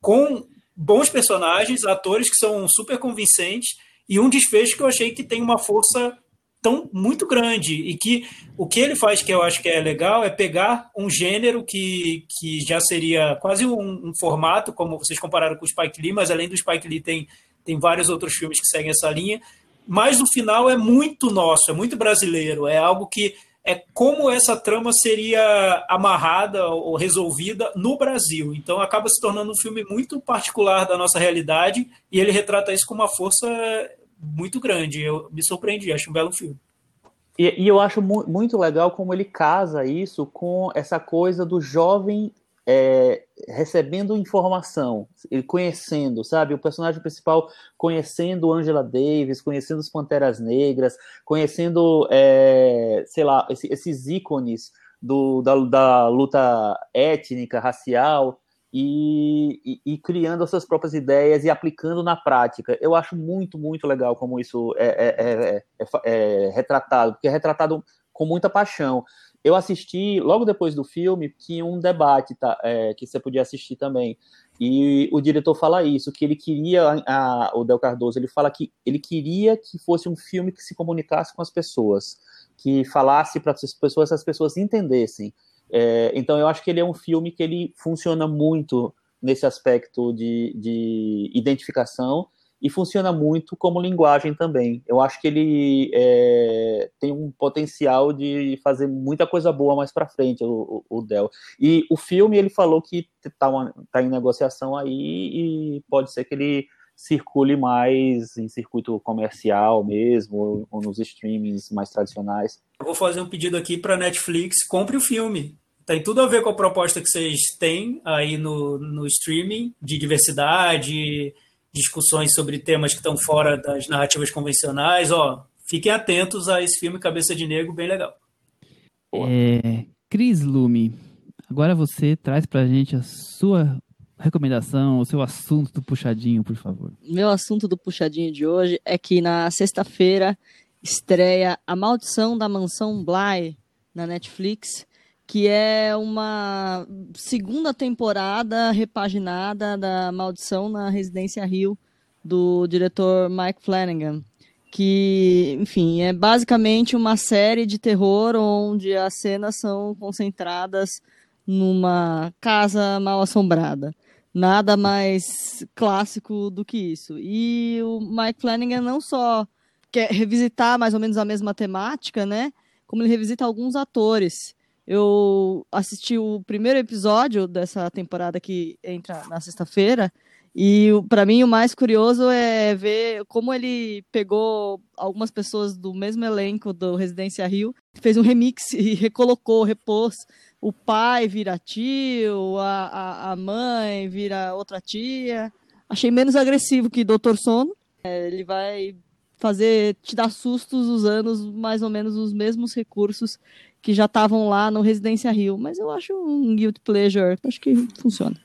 com bons personagens, atores que são super convincentes e um desfecho que eu achei que tem uma força tão muito grande e que o que ele faz que eu acho que é legal é pegar um gênero que, que já seria quase um, um, formato, como vocês compararam com o Spike Lee, mas além do Spike Lee tem, tem vários outros filmes que seguem essa linha, mas no final é muito nosso, é muito brasileiro, é algo que é como essa trama seria amarrada ou resolvida no Brasil. Então acaba se tornando um filme muito particular da nossa realidade e ele retrata isso com uma força muito grande. Eu me surpreendi, acho um belo filme. E, e eu acho mu muito legal como ele casa isso com essa coisa do jovem é, recebendo informação, ele conhecendo, sabe? O personagem principal conhecendo Angela Davis, conhecendo os Panteras Negras, conhecendo, é, sei lá, esses ícones do, da, da luta étnica, racial e, e, e, criando as suas próprias ideias e aplicando na prática. Eu acho muito, muito legal como isso é, é, é, é retratado, porque é retratado com muita paixão. Eu assisti, logo depois do filme, tinha um debate tá, que você podia assistir também. E o diretor fala isso, que ele queria, a, o Del Cardoso, ele fala que ele queria que fosse um filme que se comunicasse com as pessoas, que falasse para as pessoas, as pessoas entendessem. É, então eu acho que ele é um filme que ele funciona muito nesse aspecto de, de identificação e funciona muito como linguagem também. Eu acho que ele é, tem um potencial de fazer muita coisa boa mais para frente, o, o, o, Del. E o filme ele falou que está tá em negociação aí e pode ser que ele circule mais em circuito comercial mesmo, ou nos streamings mais tradicionais. Eu vou fazer um pedido aqui para Netflix, compre o filme. Tem tudo a ver com a proposta que vocês têm aí no, no streaming, de diversidade, discussões sobre temas que estão fora das narrativas convencionais. Ó, fiquem atentos a esse filme Cabeça de Negro, bem legal. É, Cris Lume, agora você traz pra gente a sua recomendação, o seu assunto do puxadinho, por favor. Meu assunto do puxadinho de hoje é que na sexta-feira estreia A Maldição da Mansão Bly na Netflix, que é uma segunda temporada repaginada da Maldição na Residência Rio do diretor Mike Flanagan, que, enfim, é basicamente uma série de terror onde as cenas são concentradas numa casa mal assombrada nada mais clássico do que isso. E o Mike Flanagan não só quer revisitar mais ou menos a mesma temática, né? Como ele revisita alguns atores. Eu assisti o primeiro episódio dessa temporada que entra na sexta-feira. E para mim o mais curioso é ver como ele pegou algumas pessoas do mesmo elenco do Residência Rio, fez um remix e recolocou, repôs o pai vira tio, a, a, a mãe vira outra tia. Achei menos agressivo que Doutor Sono. É, ele vai fazer te dar sustos usando mais ou menos os mesmos recursos que já estavam lá no Residência Rio. Mas eu acho um guilt pleasure, acho que funciona.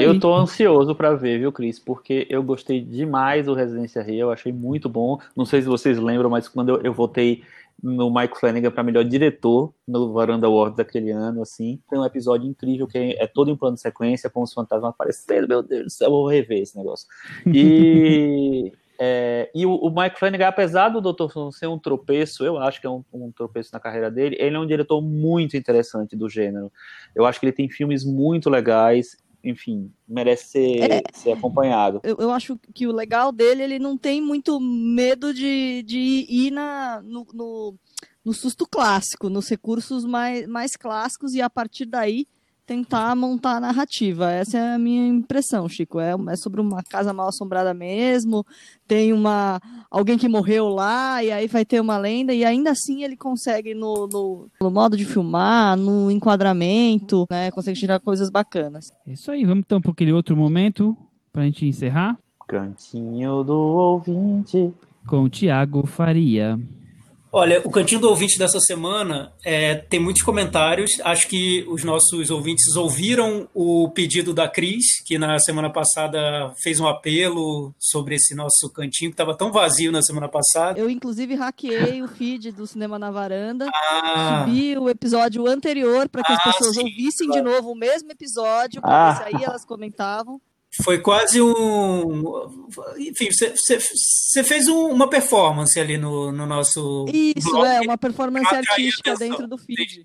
Eu tô ansioso para ver, viu, Cris? Porque eu gostei demais do Residência Rio, eu achei muito bom. Não sei se vocês lembram, mas quando eu, eu votei no Mike Flanagan para melhor diretor no Varanda Awards daquele ano, assim. Tem um episódio incrível que é, todo em plano de sequência, com os fantasmas aparecendo. Meu Deus do céu, eu vou rever esse negócio. E, É, e o, o, Mike Flanagan, apesar do Dr. Sono ser um tropeço, eu acho que é um, um, tropeço na carreira dele, ele é um diretor muito interessante do gênero. Eu acho que ele tem filmes muito legais, enfim, merece ser, é, ser acompanhado. Eu, eu, acho que o legal dele, ele não tem muito medo de, de ir na, no, no, no susto clássico, nos recursos mais, mais clássicos, e a partir daí tentar montar a narrativa. Essa é a minha impressão, Chico. É, é sobre uma casa mal assombrada mesmo, tem uma alguém que morreu lá, e aí vai ter uma lenda, e ainda assim ele consegue, no, no, no modo de filmar, no enquadramento, né, consegue tirar coisas bacanas. É isso aí, vamos então para aquele outro momento, para a gente encerrar. Cantinho do ouvinte. Com o Tiago Faria. Olha, o Cantinho do Ouvinte dessa semana é, tem muitos comentários. Acho que os nossos ouvintes ouviram o pedido da Cris, que na semana passada fez um apelo sobre esse nosso cantinho, que estava tão vazio na semana passada. Eu, inclusive, hackeei o feed do Cinema na Varanda, ah. subi o episódio anterior para que ah, as pessoas sim, ouvissem claro. de novo o mesmo episódio, para ah. aí elas comentavam foi quase um. Enfim, você fez um, uma performance ali no, no nosso. Isso, blog, é, uma performance artística dentro do feed.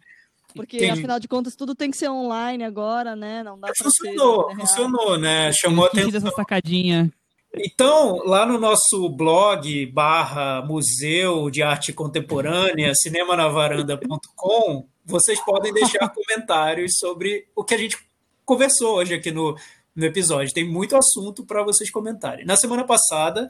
Porque, Entendi. afinal de contas, tudo tem que ser online agora, né? Não dá funcionou, pra ser funcionou, né? Chamou a atenção. essa sacadinha. Então, lá no nosso blog barra Museu de Arte Contemporânea, cinemanavaranda.com, vocês podem deixar comentários sobre o que a gente conversou hoje aqui no, no episódio. Tem muito assunto para vocês comentarem. Na semana passada,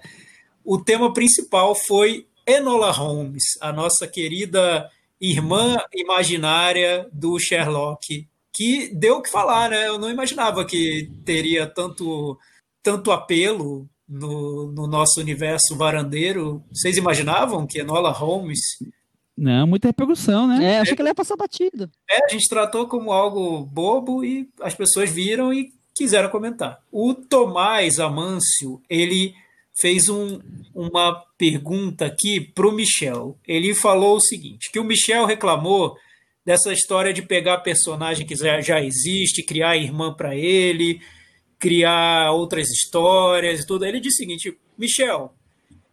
o tema principal foi Enola Holmes, a nossa querida irmã imaginária do Sherlock, que deu o que falar, né? Eu não imaginava que teria tanto, tanto apelo no, no nosso universo varandeiro. Vocês imaginavam que Enola Holmes não, muita repercussão, né? É, achei que ele ia passar batido. É, a gente tratou como algo bobo e as pessoas viram e quiseram comentar. O Tomás Amâncio, ele fez um, uma pergunta aqui para o Michel. Ele falou o seguinte, que o Michel reclamou dessa história de pegar personagem que já, já existe, criar irmã para ele, criar outras histórias e tudo. Ele disse o seguinte, Michel,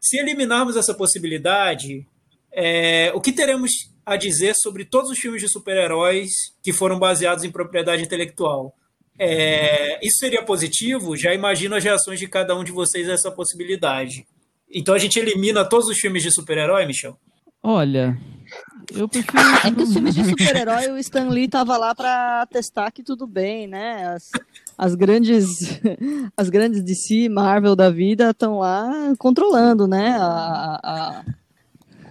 se eliminarmos essa possibilidade, é, o que teremos a dizer sobre todos os filmes de super-heróis que foram baseados em propriedade intelectual? É, isso seria positivo? Já imagino as reações de cada um de vocês a essa possibilidade. Então a gente elimina todos os filmes de super-herói, Michel? Olha, eu prefiro. É que os filmes de super-herói, o Stan Lee tava lá para testar que tudo bem, né? As, as grandes as grandes DC, Marvel da vida estão lá controlando, né? A, a...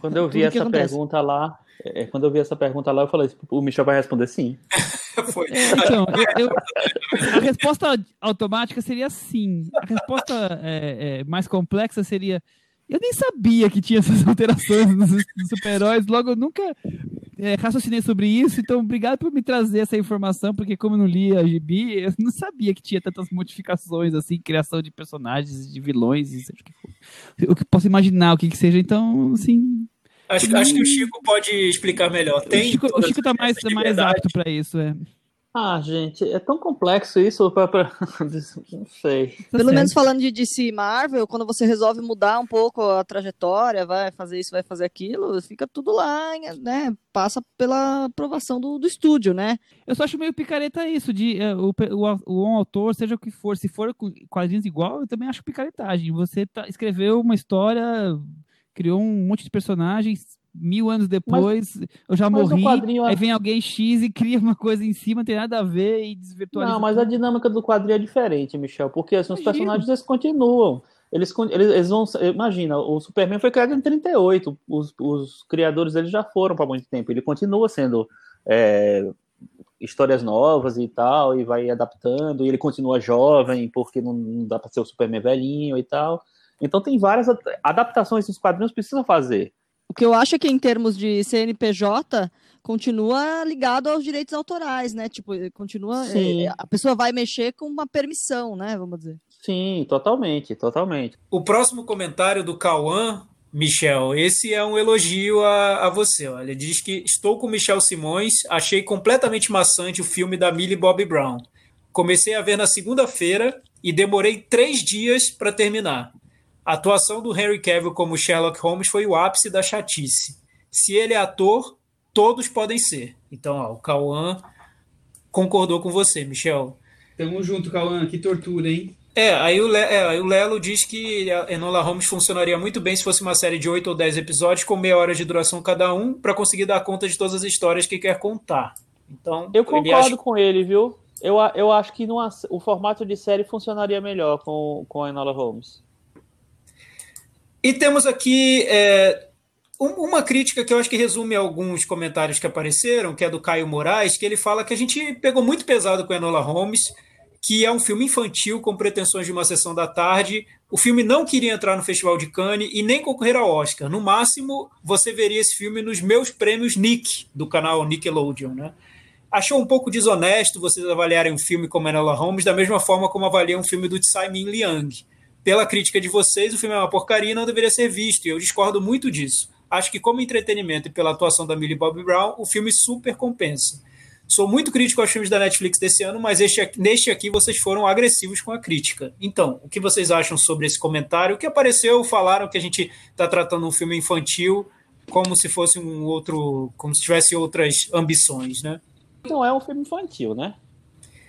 Quando eu vi essa pergunta lá, é, quando eu vi essa pergunta lá, eu falei, o Michel vai responder sim. Foi. Então, eu, a resposta automática seria sim. A resposta é, é, mais complexa seria. Eu nem sabia que tinha essas alterações nos, super-heróis, logo eu nunca é, raciocinei sobre isso, então obrigado por me trazer essa informação, porque como eu não li a GB, eu não sabia que tinha tantas modificações, assim, criação de personagens, de vilões, seja o que for. O que posso imaginar, o que que seja, então, assim, Acho, acho que o Chico pode explicar melhor. Tem o Chico, o Chico tá mais, mais apto para isso, é. Ah, gente, é tão complexo isso. Pra, pra... Não sei. Tá Pelo menos falando de DC Marvel, quando você resolve mudar um pouco a trajetória, vai fazer isso, vai fazer aquilo, fica tudo lá, né? Passa pela aprovação do, do estúdio, né? Eu só acho meio picareta isso, de uh, o, o, o autor, seja o que for, se for quadrinhos igual, eu também acho picaretagem. Você tá, escreveu uma história criou um monte de personagens, mil anos depois, mas, eu já morri, quadrinho... aí vem alguém X e cria uma coisa em cima, não tem nada a ver e desvirtualiza. Não, mas a dinâmica do quadrinho é diferente, Michel, porque assim, os personagens eles continuam. Eles, eles, eles, vão. Imagina, o Superman foi criado em 38. Os, os criadores eles já foram para muito tempo. Ele continua sendo é, histórias novas e tal, e vai adaptando, e ele continua jovem, porque não, não dá para ser o Superman velhinho e tal. Então tem várias adaptações que os quadrinhos precisam fazer. O que eu acho é que em termos de CNPJ continua ligado aos direitos autorais, né? Tipo, continua. É, a pessoa vai mexer com uma permissão, né? Vamos dizer. Sim, totalmente, totalmente. O próximo comentário do Cauã, Michel, esse é um elogio a, a você. Olha, ele diz que estou com Michel Simões, achei completamente maçante o filme da Millie Bobby Brown. Comecei a ver na segunda-feira e demorei três dias para terminar A atuação do Henry Cavill como Sherlock Holmes foi o ápice da chatice. Se ele é ator, todos podem ser. Então, ó, o Cauã concordou com você, Michel. Tamo junto, Cauã. Que tortura, hein? É, aí o, Le, é, aí o Lelo diz que a Enola Holmes funcionaria muito bem se fosse uma série de 8 ou 10 episódios com meia hora de duração cada um, para conseguir dar conta de todas as histórias que quer contar. Então, eu concordo acha... com ele, viu? Eu, eu acho que numa, o formato de série funcionaria melhor com, com a Enola Holmes. E temos aqui é, uma crítica que eu acho que resume alguns comentários que apareceram, que é do Caio Moraes, que ele fala que a gente pegou muito pesado com Enola Holmes que é um filme infantil com pretensões de uma sessão da tarde. O filme não queria entrar no Festival de Cannes e nem concorrer ao Oscar. No máximo, você veria esse filme nos meus prêmios Nick, do canal Nickelodeon. Né? Achou um pouco desonesto vocês avaliarem um filme como Enola Holmes da mesma forma como avaliam um filme do Tsai Ming Liang. Pela crítica de vocês, o filme é uma porcaria e não deveria ser visto, e eu discordo muito disso. Acho que, como entretenimento e pela atuação da Millie Bobby Brown, o filme super compensa. Sou muito crítico aos filmes da Netflix desse ano, mas este, neste aqui vocês foram agressivos com a crítica. Então, o que vocês acham sobre esse comentário? O que apareceu, falaram que a gente está tratando um filme infantil como se fosse um outro, como se tivesse outras ambições, né? Não é um filme infantil, né?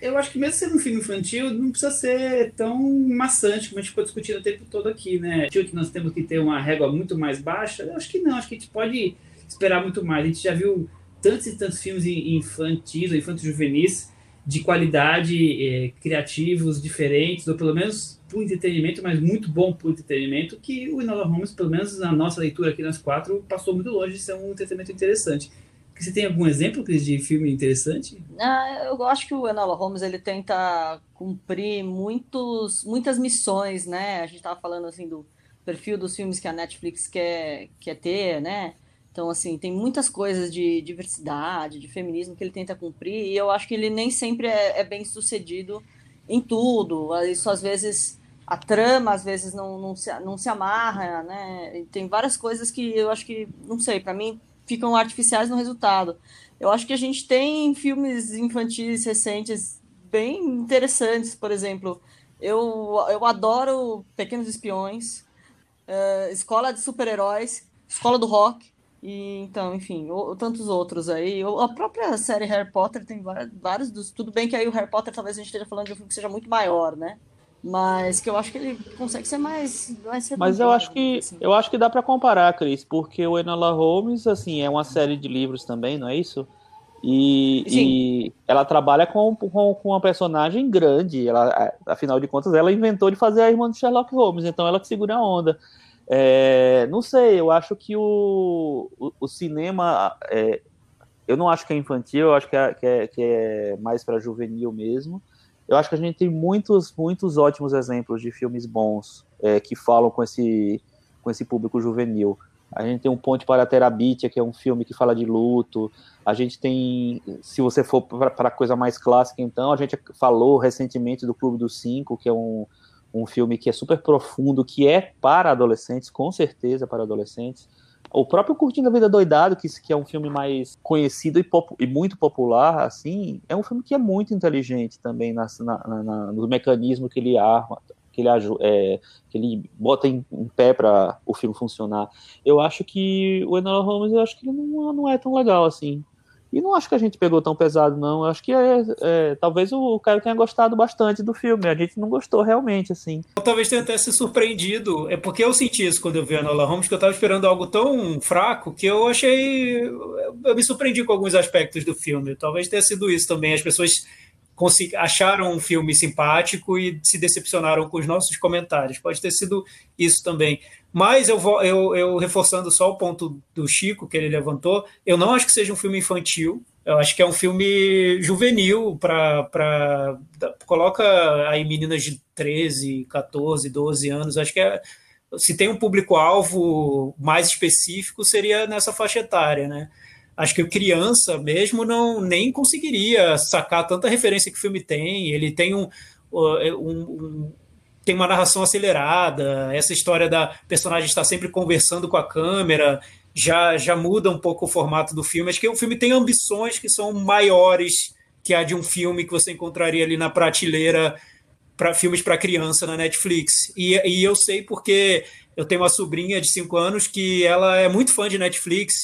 Eu acho que mesmo sendo um filme infantil, não precisa ser tão maçante como a gente ficou discutindo o tempo todo aqui, né? Que nós temos que ter uma régua muito mais baixa. Eu acho que não, acho que a gente pode esperar muito mais. A gente já viu tantos e tantos filmes infantis ou infantos juvenis de qualidade, é, criativos, diferentes, ou pelo menos o entretenimento, mas muito bom o entretenimento, que o Enola Holmes, pelo menos na nossa leitura aqui nas quatro, passou muito longe de ser um entretenimento interessante. Você tem algum exemplo, Cris, de filme interessante? Ah, eu acho que o Enola Holmes ele tenta cumprir muitos, muitas missões, né? A gente estava falando assim do perfil dos filmes que a Netflix quer, quer ter, né? Então, assim, tem muitas coisas de diversidade, de feminismo que ele tenta cumprir, e eu acho que ele nem sempre é, é bem sucedido em tudo. Isso, às vezes, a trama, às vezes, não, não, se, não se amarra, né? E tem várias coisas que eu acho que, não sei, para mim, ficam artificiais no resultado. Eu acho que a gente tem filmes infantis recentes bem interessantes, por exemplo. Eu, eu adoro Pequenos Espiões, uh, Escola de Super-Heróis, Escola do Rock. E, então, enfim, ou, tantos outros aí. A própria série Harry Potter tem vários dos. Tudo bem que aí o Harry Potter talvez a gente esteja falando de um filme que seja muito maior, né? Mas que eu acho que ele consegue ser mais. mais Mas eu acho que assim. eu acho que dá para comparar, Cris, porque o Enola Holmes, assim, é uma série de livros também, não é isso? E, e ela trabalha com, com, com, uma personagem grande. Ela, afinal de contas, ela inventou de fazer a irmã de Sherlock Holmes, então ela que segura a onda. É, não sei, eu acho que o, o, o cinema. É, eu não acho que é infantil, eu acho que é, que é, que é mais para juvenil mesmo. Eu acho que a gente tem muitos, muitos ótimos exemplos de filmes bons é, que falam com esse, com esse público juvenil. A gente tem um Ponte para a Terabitia, que é um filme que fala de luto. A gente tem, se você for para a coisa mais clássica, então, a gente falou recentemente do Clube dos Cinco, que é um, um filme que é super profundo, que é para adolescentes, com certeza para adolescentes. O próprio Curtindo a Vida Doidado, que, que é um filme mais conhecido e, pop, e, muito popular, assim, é um filme que é muito inteligente também nas, na, na, no mecanismo que ele arma, que ele, é, que ele bota em, em pé para o filme funcionar. Eu acho que o Enola Holmes, eu acho que ele não, não é tão legal assim. E não acho que a gente pegou tão pesado, não. Eu acho que é, é, talvez o Caio tenha gostado bastante do filme. A gente não gostou realmente, assim. talvez tenha até se surpreendido. É porque eu senti isso quando eu vi a Nola Holmes, que eu estava esperando algo tão fraco que eu achei. Eu me surpreendi com alguns aspectos do filme. Talvez tenha sido isso também. As pessoas acharam um filme simpático e se decepcionaram com os nossos comentários. Pode ter sido isso também. Mas eu, vou, eu, eu reforçando só o ponto do Chico que ele levantou, eu não acho que seja um filme infantil. Eu acho que é um filme juvenil para coloca aí meninas de 13, 14, 12 anos. Acho que é, se tem um público-alvo mais específico, seria nessa faixa etária, né? Acho que criança mesmo não nem conseguiria sacar tanta referência que o filme tem. Ele tem um, um, um tem uma narração acelerada, essa história da personagem estar sempre conversando com a câmera já, já muda um pouco o formato do filme. Acho que o filme tem ambições que são maiores que a de um filme que você encontraria ali na prateleira para filmes para criança na Netflix. E, e eu sei porque eu tenho uma sobrinha de 5 anos que ela é muito fã de Netflix,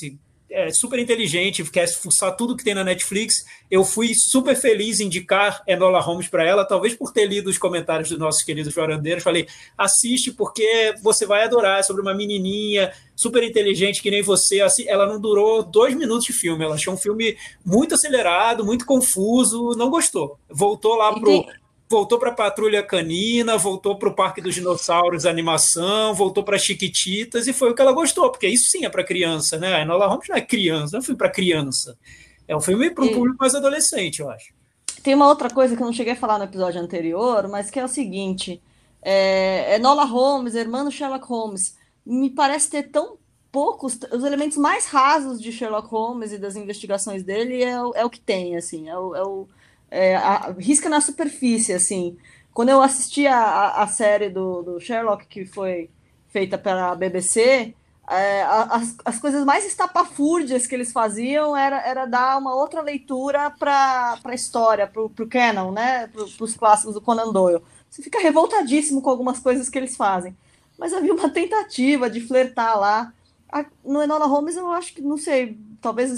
é super inteligente, quer fuçar tudo que tem na Netflix. Eu fui super feliz em indicar Enola Holmes para ela, talvez por ter lido os comentários dos nossos queridos varandeiros. Falei, assiste porque você vai adorar. É sobre uma menininha super inteligente que nem você. Ela não durou dois minutos de filme. Ela achou um filme muito acelerado, muito confuso, não gostou. Voltou lá pro voltou para a Patrulha Canina, voltou para o Parque dos Dinossauros animação, voltou para Chiquititas e foi o que ela gostou, porque isso sim é para criança, né? A Enola Holmes não é criança, não é um filme para criança. É um filme para um e... público mais adolescente, eu acho. Tem uma outra coisa que eu não cheguei a falar no episódio anterior, mas que é o seguinte: é, Enola Holmes, irmã do Sherlock Holmes, me parece ter tão poucos, os elementos mais rasos de Sherlock Holmes e das investigações dele é, é o que tem, assim, é o, é o é, a, risca na superfície, assim. Quando eu assisti a, a série do, do Sherlock, que foi feita pela BBC, é, as, as coisas mais estapafúrdias que eles faziam era, era dar uma outra leitura para a história, para o canon, né? para os clássicos do Conan Doyle. Você fica revoltadíssimo com algumas coisas que eles fazem. Mas havia uma tentativa de flertar lá. No Enola Holmes, eu acho que, não sei, talvez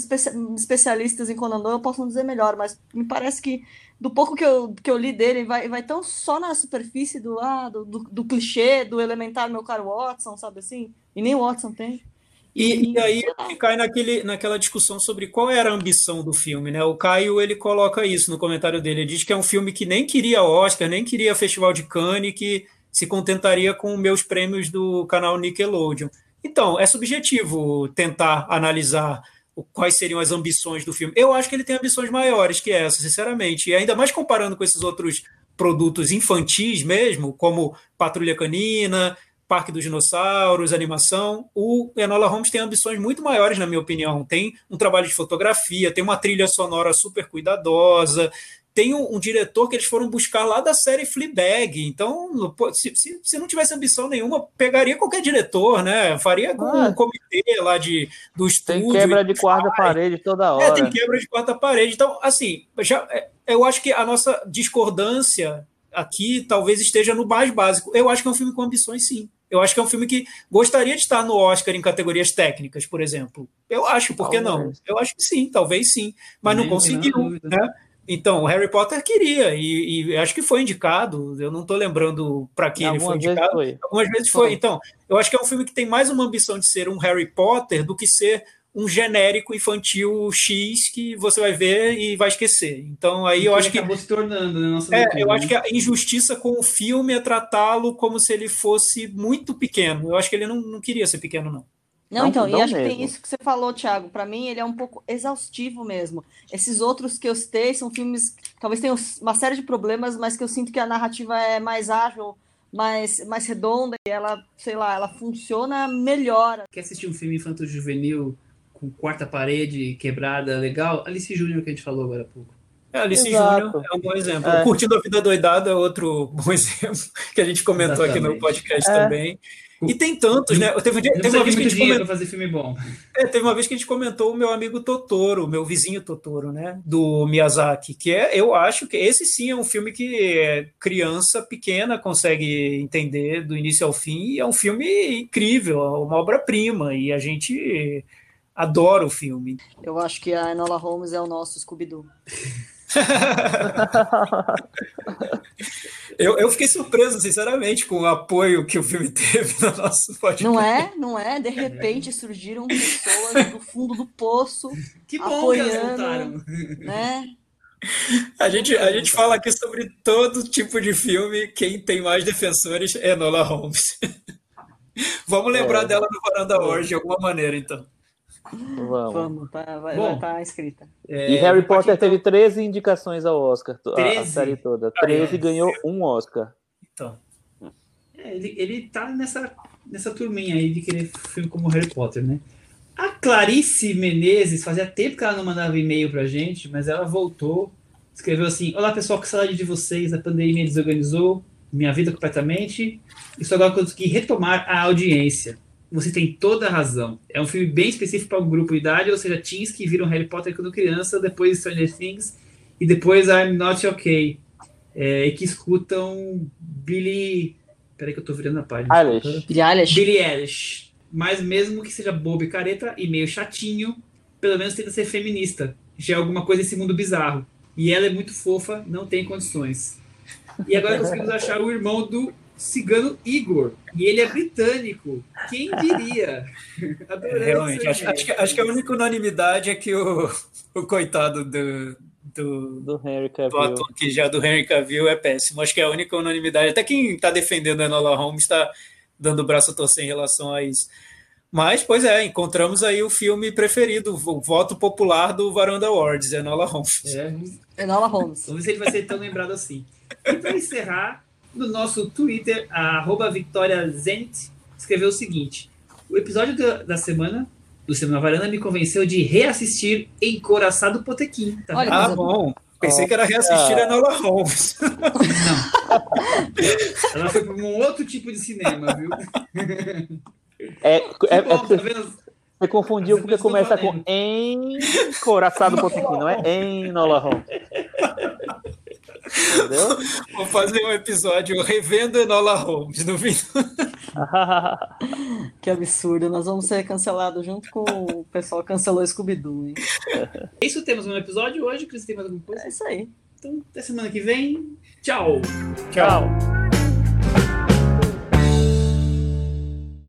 especialistas em Conan Doyle possam dizer melhor, mas me parece que do pouco que eu, que eu li dele, vai, vai tão só na superfície do, ah, do, do, do clichê, do elementar meu caro Watson, sabe assim? E nem o Watson tem. E, e, aí cai naquele, naquela discussão sobre qual era a ambição do filme, né? O Caio ele coloca isso no comentário dele. Ele diz que é um filme que nem queria Oscar, nem queria Festival de Cannes, que se contentaria com meus prêmios do canal Nickelodeon. Então, é subjetivo tentar analisar quais seriam as ambições do filme. Eu acho que ele tem ambições maiores que essa, sinceramente. E ainda mais comparando com esses outros produtos infantis mesmo, como Patrulha Canina, Parque dos Dinossauros, animação, o Enola Holmes tem ambições muito maiores, na minha opinião. Tem um trabalho de fotografia, tem uma trilha sonora super cuidadosa, tem um, um, diretor que eles foram buscar lá da série Fleabag. Então, se, se, se, não tivesse ambição nenhuma, pegaria qualquer diretor, né? Faria com ah, um comitê lá de, do estúdio. Tem quebra de quarta parede toda hora. É, tem quebra de quarta parede. Então, assim, já, é, eu acho que a nossa discordância aqui talvez esteja no mais básico. Eu acho que é um filme com ambições, sim. Eu acho que é um filme que gostaria de estar no Oscar em categorias técnicas, por exemplo. Eu acho, por que não? Eu acho que sim, talvez sim. Mas não conseguiu, né? Então, o Harry Potter queria, e, e acho que foi indicado. Eu não estou lembrando para que ele foi indicado. Foi. Algumas vezes foi. foi. Então, eu acho que é um filme que tem mais uma ambição de ser um Harry Potter do que ser um genérico infantil X que você vai ver e vai esquecer. Então, aí e eu acho que. acabou se tornando, né? Nossa é, eu acho que a injustiça com o filme é tratá-lo como se ele fosse muito pequeno. Eu acho que ele não, não queria ser pequeno, não. Não, não então, e acho mesmo. que tem isso que você falou, Thiago. Para mim, ele é um pouco exaustivo mesmo. Esses outros que eu citei são filmes, talvez tenham uma série de problemas, mas que eu sinto que a narrativa é mais ágil, mais, mais redonda, e ela, sei lá, ela funciona melhor. Quer assistir um filme infanto-juvenil com quarta parede quebrada, legal? Alice Júnior, que a gente falou agora há pouco. É, Alice Júnior é um bom exemplo. É. Curtindo a Vida Doidada é outro bom exemplo, que a gente comentou Exatamente. aqui no podcast é. também. E tem tantos, né? Teve, teve uma vez que a gente comentou, fazer filme bom. É, teve uma vez que a gente comentou o meu amigo Totoro, meu vizinho Totoro, né? Do Miyazaki, que é, eu acho que esse sim é um filme que criança pequena consegue entender do início ao fim. E é um filme incrível, uma obra-prima. E a gente adora o filme. Eu acho que a Enola Holmes é o nosso Scooby-Doo. eu, eu fiquei surpreso, sinceramente, com o apoio que o filme teve no nosso podcast. Não é? Não é? De repente surgiram pessoas do fundo do poço que bom apoiando, que né? A gente, a gente fala aqui sobre todo tipo de filme. Quem tem mais defensores é Nola Holmes. Vamos lembrar é. dela no Varanda hoje de alguma maneira, então. Vamos. Vamos, tá, vai estar tá escrita. É, e Harry Potter então... teve 13 indicações ao Oscar, 13? a série toda. 13 ah, ganhou um Oscar. Então. É, ele, ele tá nessa, nessa turminha aí de querer filme como Harry Potter, né? A Clarice Menezes, fazia tempo que ela não mandava e-mail pra gente, mas ela voltou, escreveu assim: Olá pessoal, que saudade de vocês, a pandemia desorganizou minha vida completamente, e só agora consegui retomar a audiência você tem toda a razão. É um filme bem específico para o um grupo de idade, ou seja, teens que viram Harry Potter quando criança, depois Stranger Things e depois I'm Not Okay. é, e que escutam Billy. Peraí que eu tô virando a página. Eilish. Billie Eilish. Billy Eilish. Mas mesmo que seja bobo e careta e meio chatinho, pelo menos tenta ser feminista. Já é alguma coisa nesse mundo bizarro. E ela é muito fofa, não tem condições. E agora conseguimos achar o irmão do cigano Igor. E ele é britânico. Quem diria? Adorei Realmente, acho, acho que, acho que a única unanimidade é que o, o coitado do, do, Do Henry do Cavill. ator que já do Henry Cavill é péssimo. Acho que é a única unanimidade. Até quem está defendendo a Enola Holmes está dando o braço a torcer em relação a isso. Mas, pois é, encontramos aí o filme preferido, o voto popular do Varanda Awards, Enola Holmes. É, Enola Holmes. Vamos ver se ele vai ser tão lembrado assim. E para encerrar, no nosso Twitter, a arroba Victoria Zenit escreveu o seguinte: O episódio da, da semana do Semana Varanda me convenceu de reassistir Encoraçado Potequim. Tá Olha? Ah, bom. Pensei que era reassistir a Enola Holmes. Ela foi para um outro tipo de cinema, viu? É, Que é, é, bom, tá você, vendo? você confundiu porque começa não com encoraçado potequim, não é Enola Holmes. Entendeu? Vou fazer um episódio revendo Enola Holmes no fim. Que absurdo. Nós vamos ser cancelados junto com o pessoal que cancelou Scooby-Doo, hein? É isso, temos um episódio hoje. Cris, tem mais alguma coisa? É isso aí. Então, até semana que vem. Tchau! Tchau. Tchau.